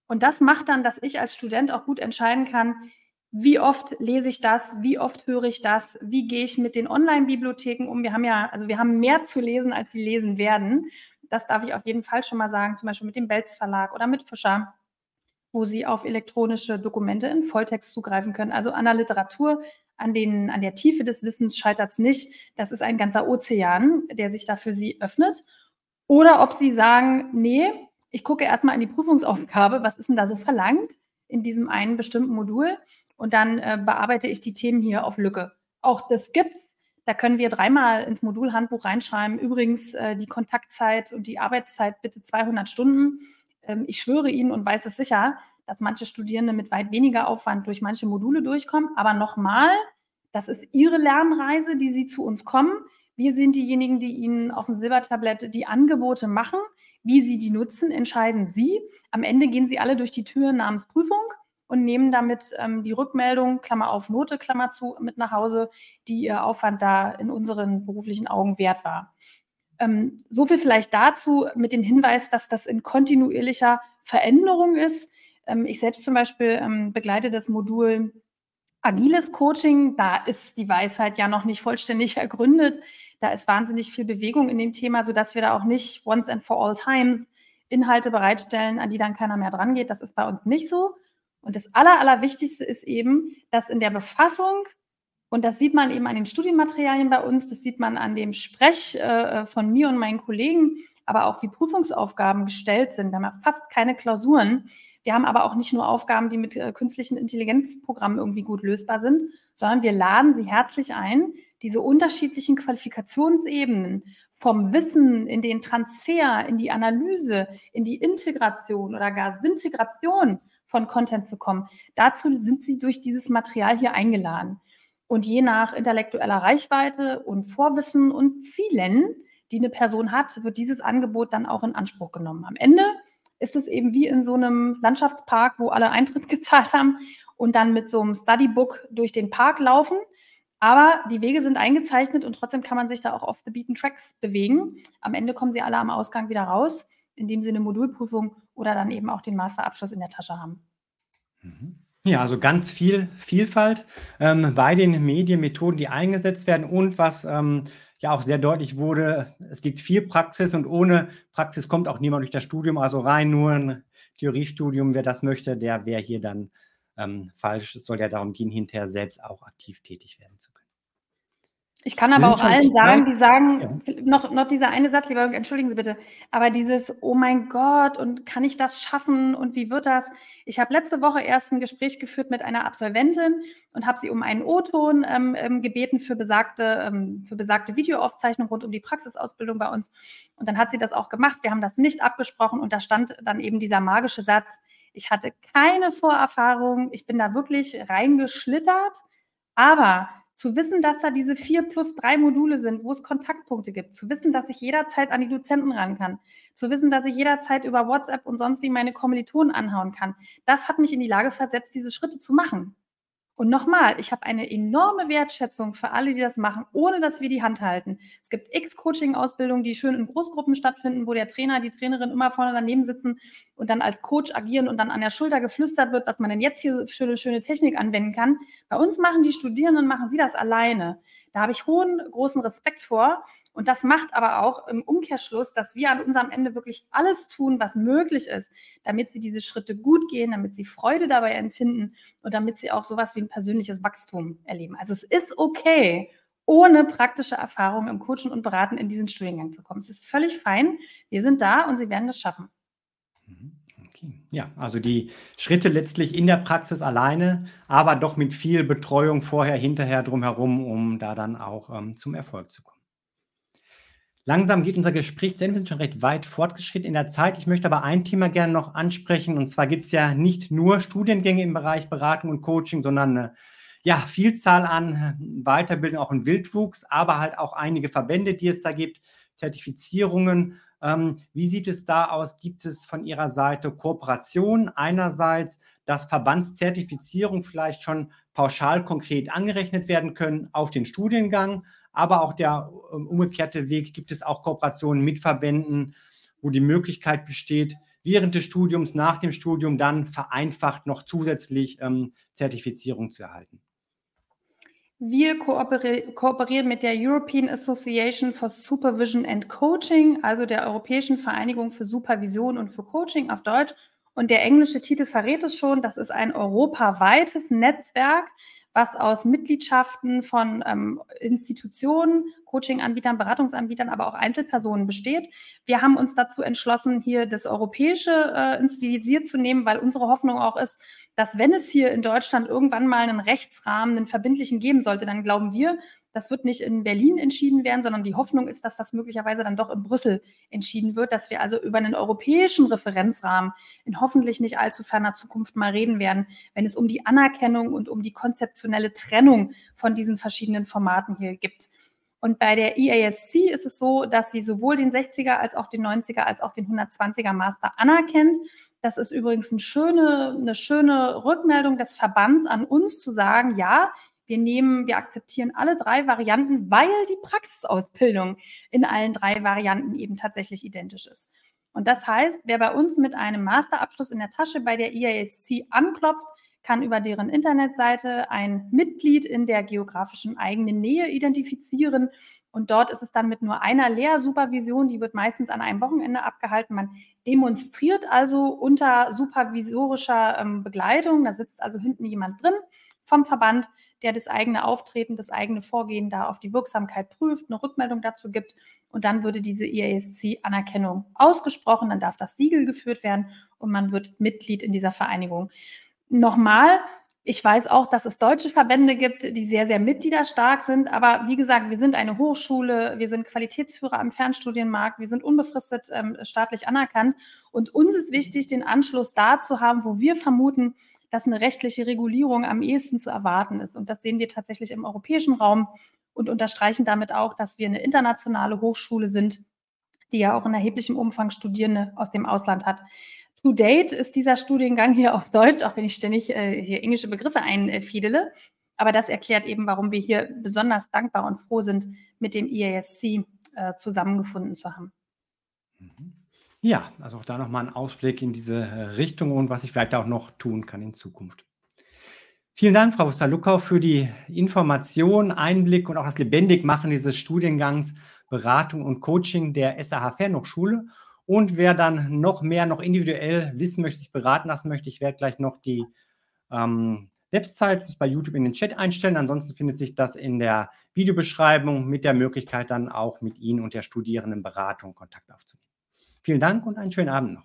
Speaker 2: Und das macht dann, dass ich als Student auch gut entscheiden kann, wie oft lese ich das, wie oft höre ich das, wie gehe ich mit den Online-Bibliotheken um. Wir haben ja, also wir haben mehr zu lesen, als sie lesen werden. Das darf ich auf jeden Fall schon mal sagen, zum Beispiel mit dem Belz Verlag oder mit Fischer, wo sie auf elektronische Dokumente in Volltext zugreifen können. Also an der Literatur, an, den, an der Tiefe des Wissens scheitert es nicht. Das ist ein ganzer Ozean, der sich da für sie öffnet. Oder ob sie sagen, nee, ich gucke erstmal in die Prüfungsaufgabe, was ist denn da so verlangt in diesem einen bestimmten Modul und dann äh, bearbeite ich die Themen hier auf Lücke. Auch das gibt's. Da können wir dreimal ins Modulhandbuch reinschreiben. Übrigens äh, die Kontaktzeit und die Arbeitszeit bitte 200 Stunden. Ähm, ich schwöre Ihnen und weiß es sicher, dass manche Studierende mit weit weniger Aufwand durch manche Module durchkommen. Aber nochmal, das ist Ihre Lernreise, die Sie zu uns kommen. Wir sind diejenigen, die Ihnen auf dem Silbertablett die Angebote machen. Wie Sie die nutzen, entscheiden Sie. Am Ende gehen Sie alle durch die Tür namens Prüfung und nehmen damit ähm, die Rückmeldung, Klammer auf Note, Klammer zu, mit nach Hause, die Ihr Aufwand da in unseren beruflichen Augen wert war. Ähm, so viel vielleicht dazu mit dem Hinweis, dass das in kontinuierlicher Veränderung ist. Ähm, ich selbst zum Beispiel ähm, begleite das Modul Agiles Coaching. Da ist die Weisheit ja noch nicht vollständig (laughs) ergründet. Da ist wahnsinnig viel Bewegung in dem Thema, sodass wir da auch nicht once and for all times Inhalte bereitstellen, an die dann keiner mehr dran geht. Das ist bei uns nicht so. Und das Aller, Allerwichtigste ist eben, dass in der Befassung, und das sieht man eben an den Studienmaterialien bei uns, das sieht man an dem Sprech äh, von mir und meinen Kollegen, aber auch wie Prüfungsaufgaben gestellt sind. Wir haben ja fast keine Klausuren. Wir haben aber auch nicht nur Aufgaben, die mit äh, künstlichen Intelligenzprogrammen irgendwie gut lösbar sind, sondern wir laden sie herzlich ein, diese unterschiedlichen Qualifikationsebenen vom Wissen in den Transfer, in die Analyse, in die Integration oder gar Sintegration von Content zu kommen. Dazu sind sie durch dieses Material hier eingeladen. Und je nach intellektueller Reichweite und Vorwissen und Zielen, die eine Person hat, wird dieses Angebot dann auch in Anspruch genommen. Am Ende ist es eben wie in so einem Landschaftspark, wo alle Eintritt (laughs) gezahlt haben und dann mit so einem Studybook durch den Park laufen. Aber die Wege sind eingezeichnet und trotzdem kann man sich da auch auf the beaten tracks bewegen. Am Ende kommen sie alle am Ausgang wieder raus, indem sie eine Modulprüfung oder dann eben auch den Masterabschluss in der Tasche haben.
Speaker 1: Mhm. Ja, also ganz viel Vielfalt ähm, bei den Medienmethoden, die eingesetzt werden und was ähm, ja auch sehr deutlich wurde, es gibt viel Praxis und ohne Praxis kommt auch niemand durch das Studium, also rein nur ein Theoriestudium, wer das möchte, der wäre hier dann ähm, falsch. Es soll ja darum gehen, hinterher selbst auch aktiv tätig werden zu können.
Speaker 2: Ich kann aber auch allen sagen, die sagen, ja. noch, noch dieser eine Satz, lieber, entschuldigen Sie bitte, aber dieses, oh mein Gott, und kann ich das schaffen und wie wird das? Ich habe letzte Woche erst ein Gespräch geführt mit einer Absolventin und habe sie um einen O-Ton ähm, ähm, gebeten für besagte, ähm, für besagte Videoaufzeichnung rund um die Praxisausbildung bei uns. Und dann hat sie das auch gemacht. Wir haben das nicht abgesprochen und da stand dann eben dieser magische Satz, ich hatte keine Vorerfahrung, ich bin da wirklich reingeschlittert, aber zu wissen, dass da diese vier plus drei Module sind, wo es Kontaktpunkte gibt, zu wissen, dass ich jederzeit an die Dozenten ran kann, zu wissen, dass ich jederzeit über WhatsApp und sonst wie meine Kommilitonen anhauen kann, das hat mich in die Lage versetzt, diese Schritte zu machen. Und nochmal, ich habe eine enorme Wertschätzung für alle, die das machen, ohne dass wir die Hand halten. Es gibt x Coaching-Ausbildungen, die schön in Großgruppen stattfinden, wo der Trainer, die Trainerin immer vorne daneben sitzen und dann als Coach agieren und dann an der Schulter geflüstert wird, was man denn jetzt hier für eine schöne Technik anwenden kann. Bei uns machen die Studierenden, machen sie das alleine. Da habe ich hohen, großen Respekt vor. Und das macht aber auch im Umkehrschluss, dass wir an unserem Ende wirklich alles tun, was möglich ist, damit sie diese Schritte gut gehen, damit sie Freude dabei empfinden und damit sie auch sowas wie ein persönliches Wachstum erleben. Also es ist okay, ohne praktische Erfahrung im Coachen und Beraten in diesen Studiengang zu kommen. Es ist völlig fein. Wir sind da und Sie werden das schaffen.
Speaker 1: Mhm. Ja, also die Schritte letztlich in der Praxis alleine, aber doch mit viel Betreuung vorher, hinterher drumherum, um da dann auch ähm, zum Erfolg zu kommen. Langsam geht unser Gespräch zu Ende, wir sind schon recht weit fortgeschritten in der Zeit. Ich möchte aber ein Thema gerne noch ansprechen. Und zwar gibt es ja nicht nur Studiengänge im Bereich Beratung und Coaching, sondern eine ja, Vielzahl an Weiterbildung, auch in Wildwuchs, aber halt auch einige Verbände, die es da gibt, Zertifizierungen, Ähm, wie sieht es da aus? Gibt es von Ihrer Seite Kooperation einerseits, dass Verbandszertifizierung vielleicht schon pauschal konkret angerechnet werden können auf den Studiengang, aber auch der ähm, umgekehrte Weg, gibt es auch Kooperationen mit Verbänden, wo die Möglichkeit besteht, während des Studiums, nach dem Studium dann vereinfacht noch zusätzlich ähm, Zertifizierung zu erhalten.
Speaker 2: Wir kooperieren mit der European Association for Supervision and Coaching, also der Europäischen Vereinigung für Supervision und für Coaching auf Deutsch. Und der englische Titel verrät es schon, das ist ein europaweites Netzwerk, was aus Mitgliedschaften von ähm, Institutionen, Coaching-Anbietern, Beratungsanbietern, aber auch Einzelpersonen besteht. Wir haben uns dazu entschlossen, hier das Europäische äh, ins Visier zu nehmen, weil unsere Hoffnung auch ist, dass wenn es hier in Deutschland irgendwann mal einen Rechtsrahmen, einen verbindlichen geben sollte, dann glauben wir, das wird nicht in Berlin entschieden werden, sondern die Hoffnung ist, dass das möglicherweise dann doch in Brüssel entschieden wird, dass wir also über einen europäischen Referenzrahmen in hoffentlich nicht allzu ferner Zukunft mal reden werden, wenn es um die Anerkennung und um die konzeptionelle Trennung von diesen verschiedenen Formaten hier gibt. Und bei der EASC ist es so, dass sie sowohl den 60er als auch den 90er als auch den 120er Master anerkennt. Das ist übrigens eine schöne, eine schöne Rückmeldung des Verbands an uns zu sagen, ja, wir nehmen, wir akzeptieren alle drei Varianten, weil die Praxisausbildung in allen drei Varianten eben tatsächlich identisch ist. Und das heißt, wer bei uns mit einem Masterabschluss in der Tasche bei der IASC anklopft, kann über deren Internetseite ein Mitglied in der geografischen eigenen Nähe identifizieren. Und dort ist es dann mit nur einer Lehrsupervision, die wird meistens an einem Wochenende abgehalten. Man demonstriert also unter supervisorischer ähm, Begleitung. Da sitzt also hinten jemand drin vom Verband, der das eigene Auftreten, das eigene Vorgehen da auf die Wirksamkeit prüft, eine Rückmeldung dazu gibt. Und dann würde diese IASC-Anerkennung ausgesprochen, dann darf das Siegel geführt werden und man wird Mitglied in dieser Vereinigung. Nochmal, ich weiß auch, dass es deutsche Verbände gibt, die sehr, sehr mitgliederstark sind. Aber wie gesagt, wir sind eine Hochschule, wir sind Qualitätsführer am Fernstudienmarkt, wir sind unbefristet ähm, staatlich anerkannt. Und uns ist wichtig, den Anschluss da zu haben, wo wir vermuten, dass eine rechtliche Regulierung am ehesten zu erwarten ist. Und das sehen wir tatsächlich im europäischen Raum und unterstreichen damit auch, dass wir eine internationale Hochschule sind, die ja auch in erheblichem Umfang Studierende aus dem Ausland hat. To date ist dieser Studiengang hier auf Deutsch, auch wenn ich ständig äh, hier englische Begriffe einfiedele. Aber das erklärt eben, warum wir hier besonders dankbar und froh sind, mit dem IASC äh, zusammengefunden zu haben.
Speaker 1: Mhm. Ja, also auch da nochmal ein Ausblick in diese äh, Richtung und was ich vielleicht auch noch tun kann in Zukunft. Vielen Dank, Frau Wuster-Luckau, für die Information, Einblick und auch das Lebendigmachen dieses Studiengangs Beratung und Coaching der SAH Fernhochschule. Und wer dann noch mehr, noch individuell wissen möchte, sich beraten lassen möchte, ich werde gleich noch die ähm, Website bei YouTube in den Chat einstellen. Ansonsten findet sich das in der Videobeschreibung mit der Möglichkeit, dann auch mit Ihnen und der Studierendenberatung Kontakt aufzunehmen. Vielen Dank und einen schönen Abend noch.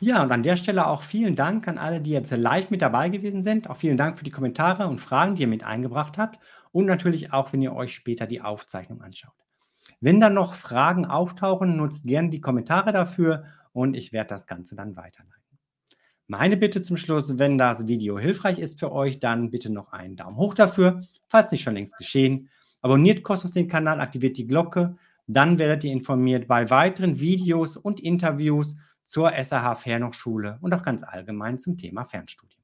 Speaker 1: Ja, und an der Stelle auch vielen Dank an alle, die jetzt live mit dabei gewesen sind. Auch vielen Dank für die Kommentare und Fragen, die ihr mit eingebracht habt. Und natürlich auch, wenn ihr euch später die Aufzeichnung anschaut. Wenn dann noch Fragen auftauchen, nutzt gerne die Kommentare dafür und ich werde das Ganze dann weiterleiten. Meine Bitte zum Schluss, wenn das Video hilfreich ist für euch, dann bitte noch einen Daumen hoch dafür, falls nicht schon längst geschehen. Abonniert kostenlos den Kanal, aktiviert die Glocke, dann werdet ihr informiert bei weiteren Videos und Interviews zur SAH Fernhochschule und auch ganz allgemein zum Thema Fernstudium.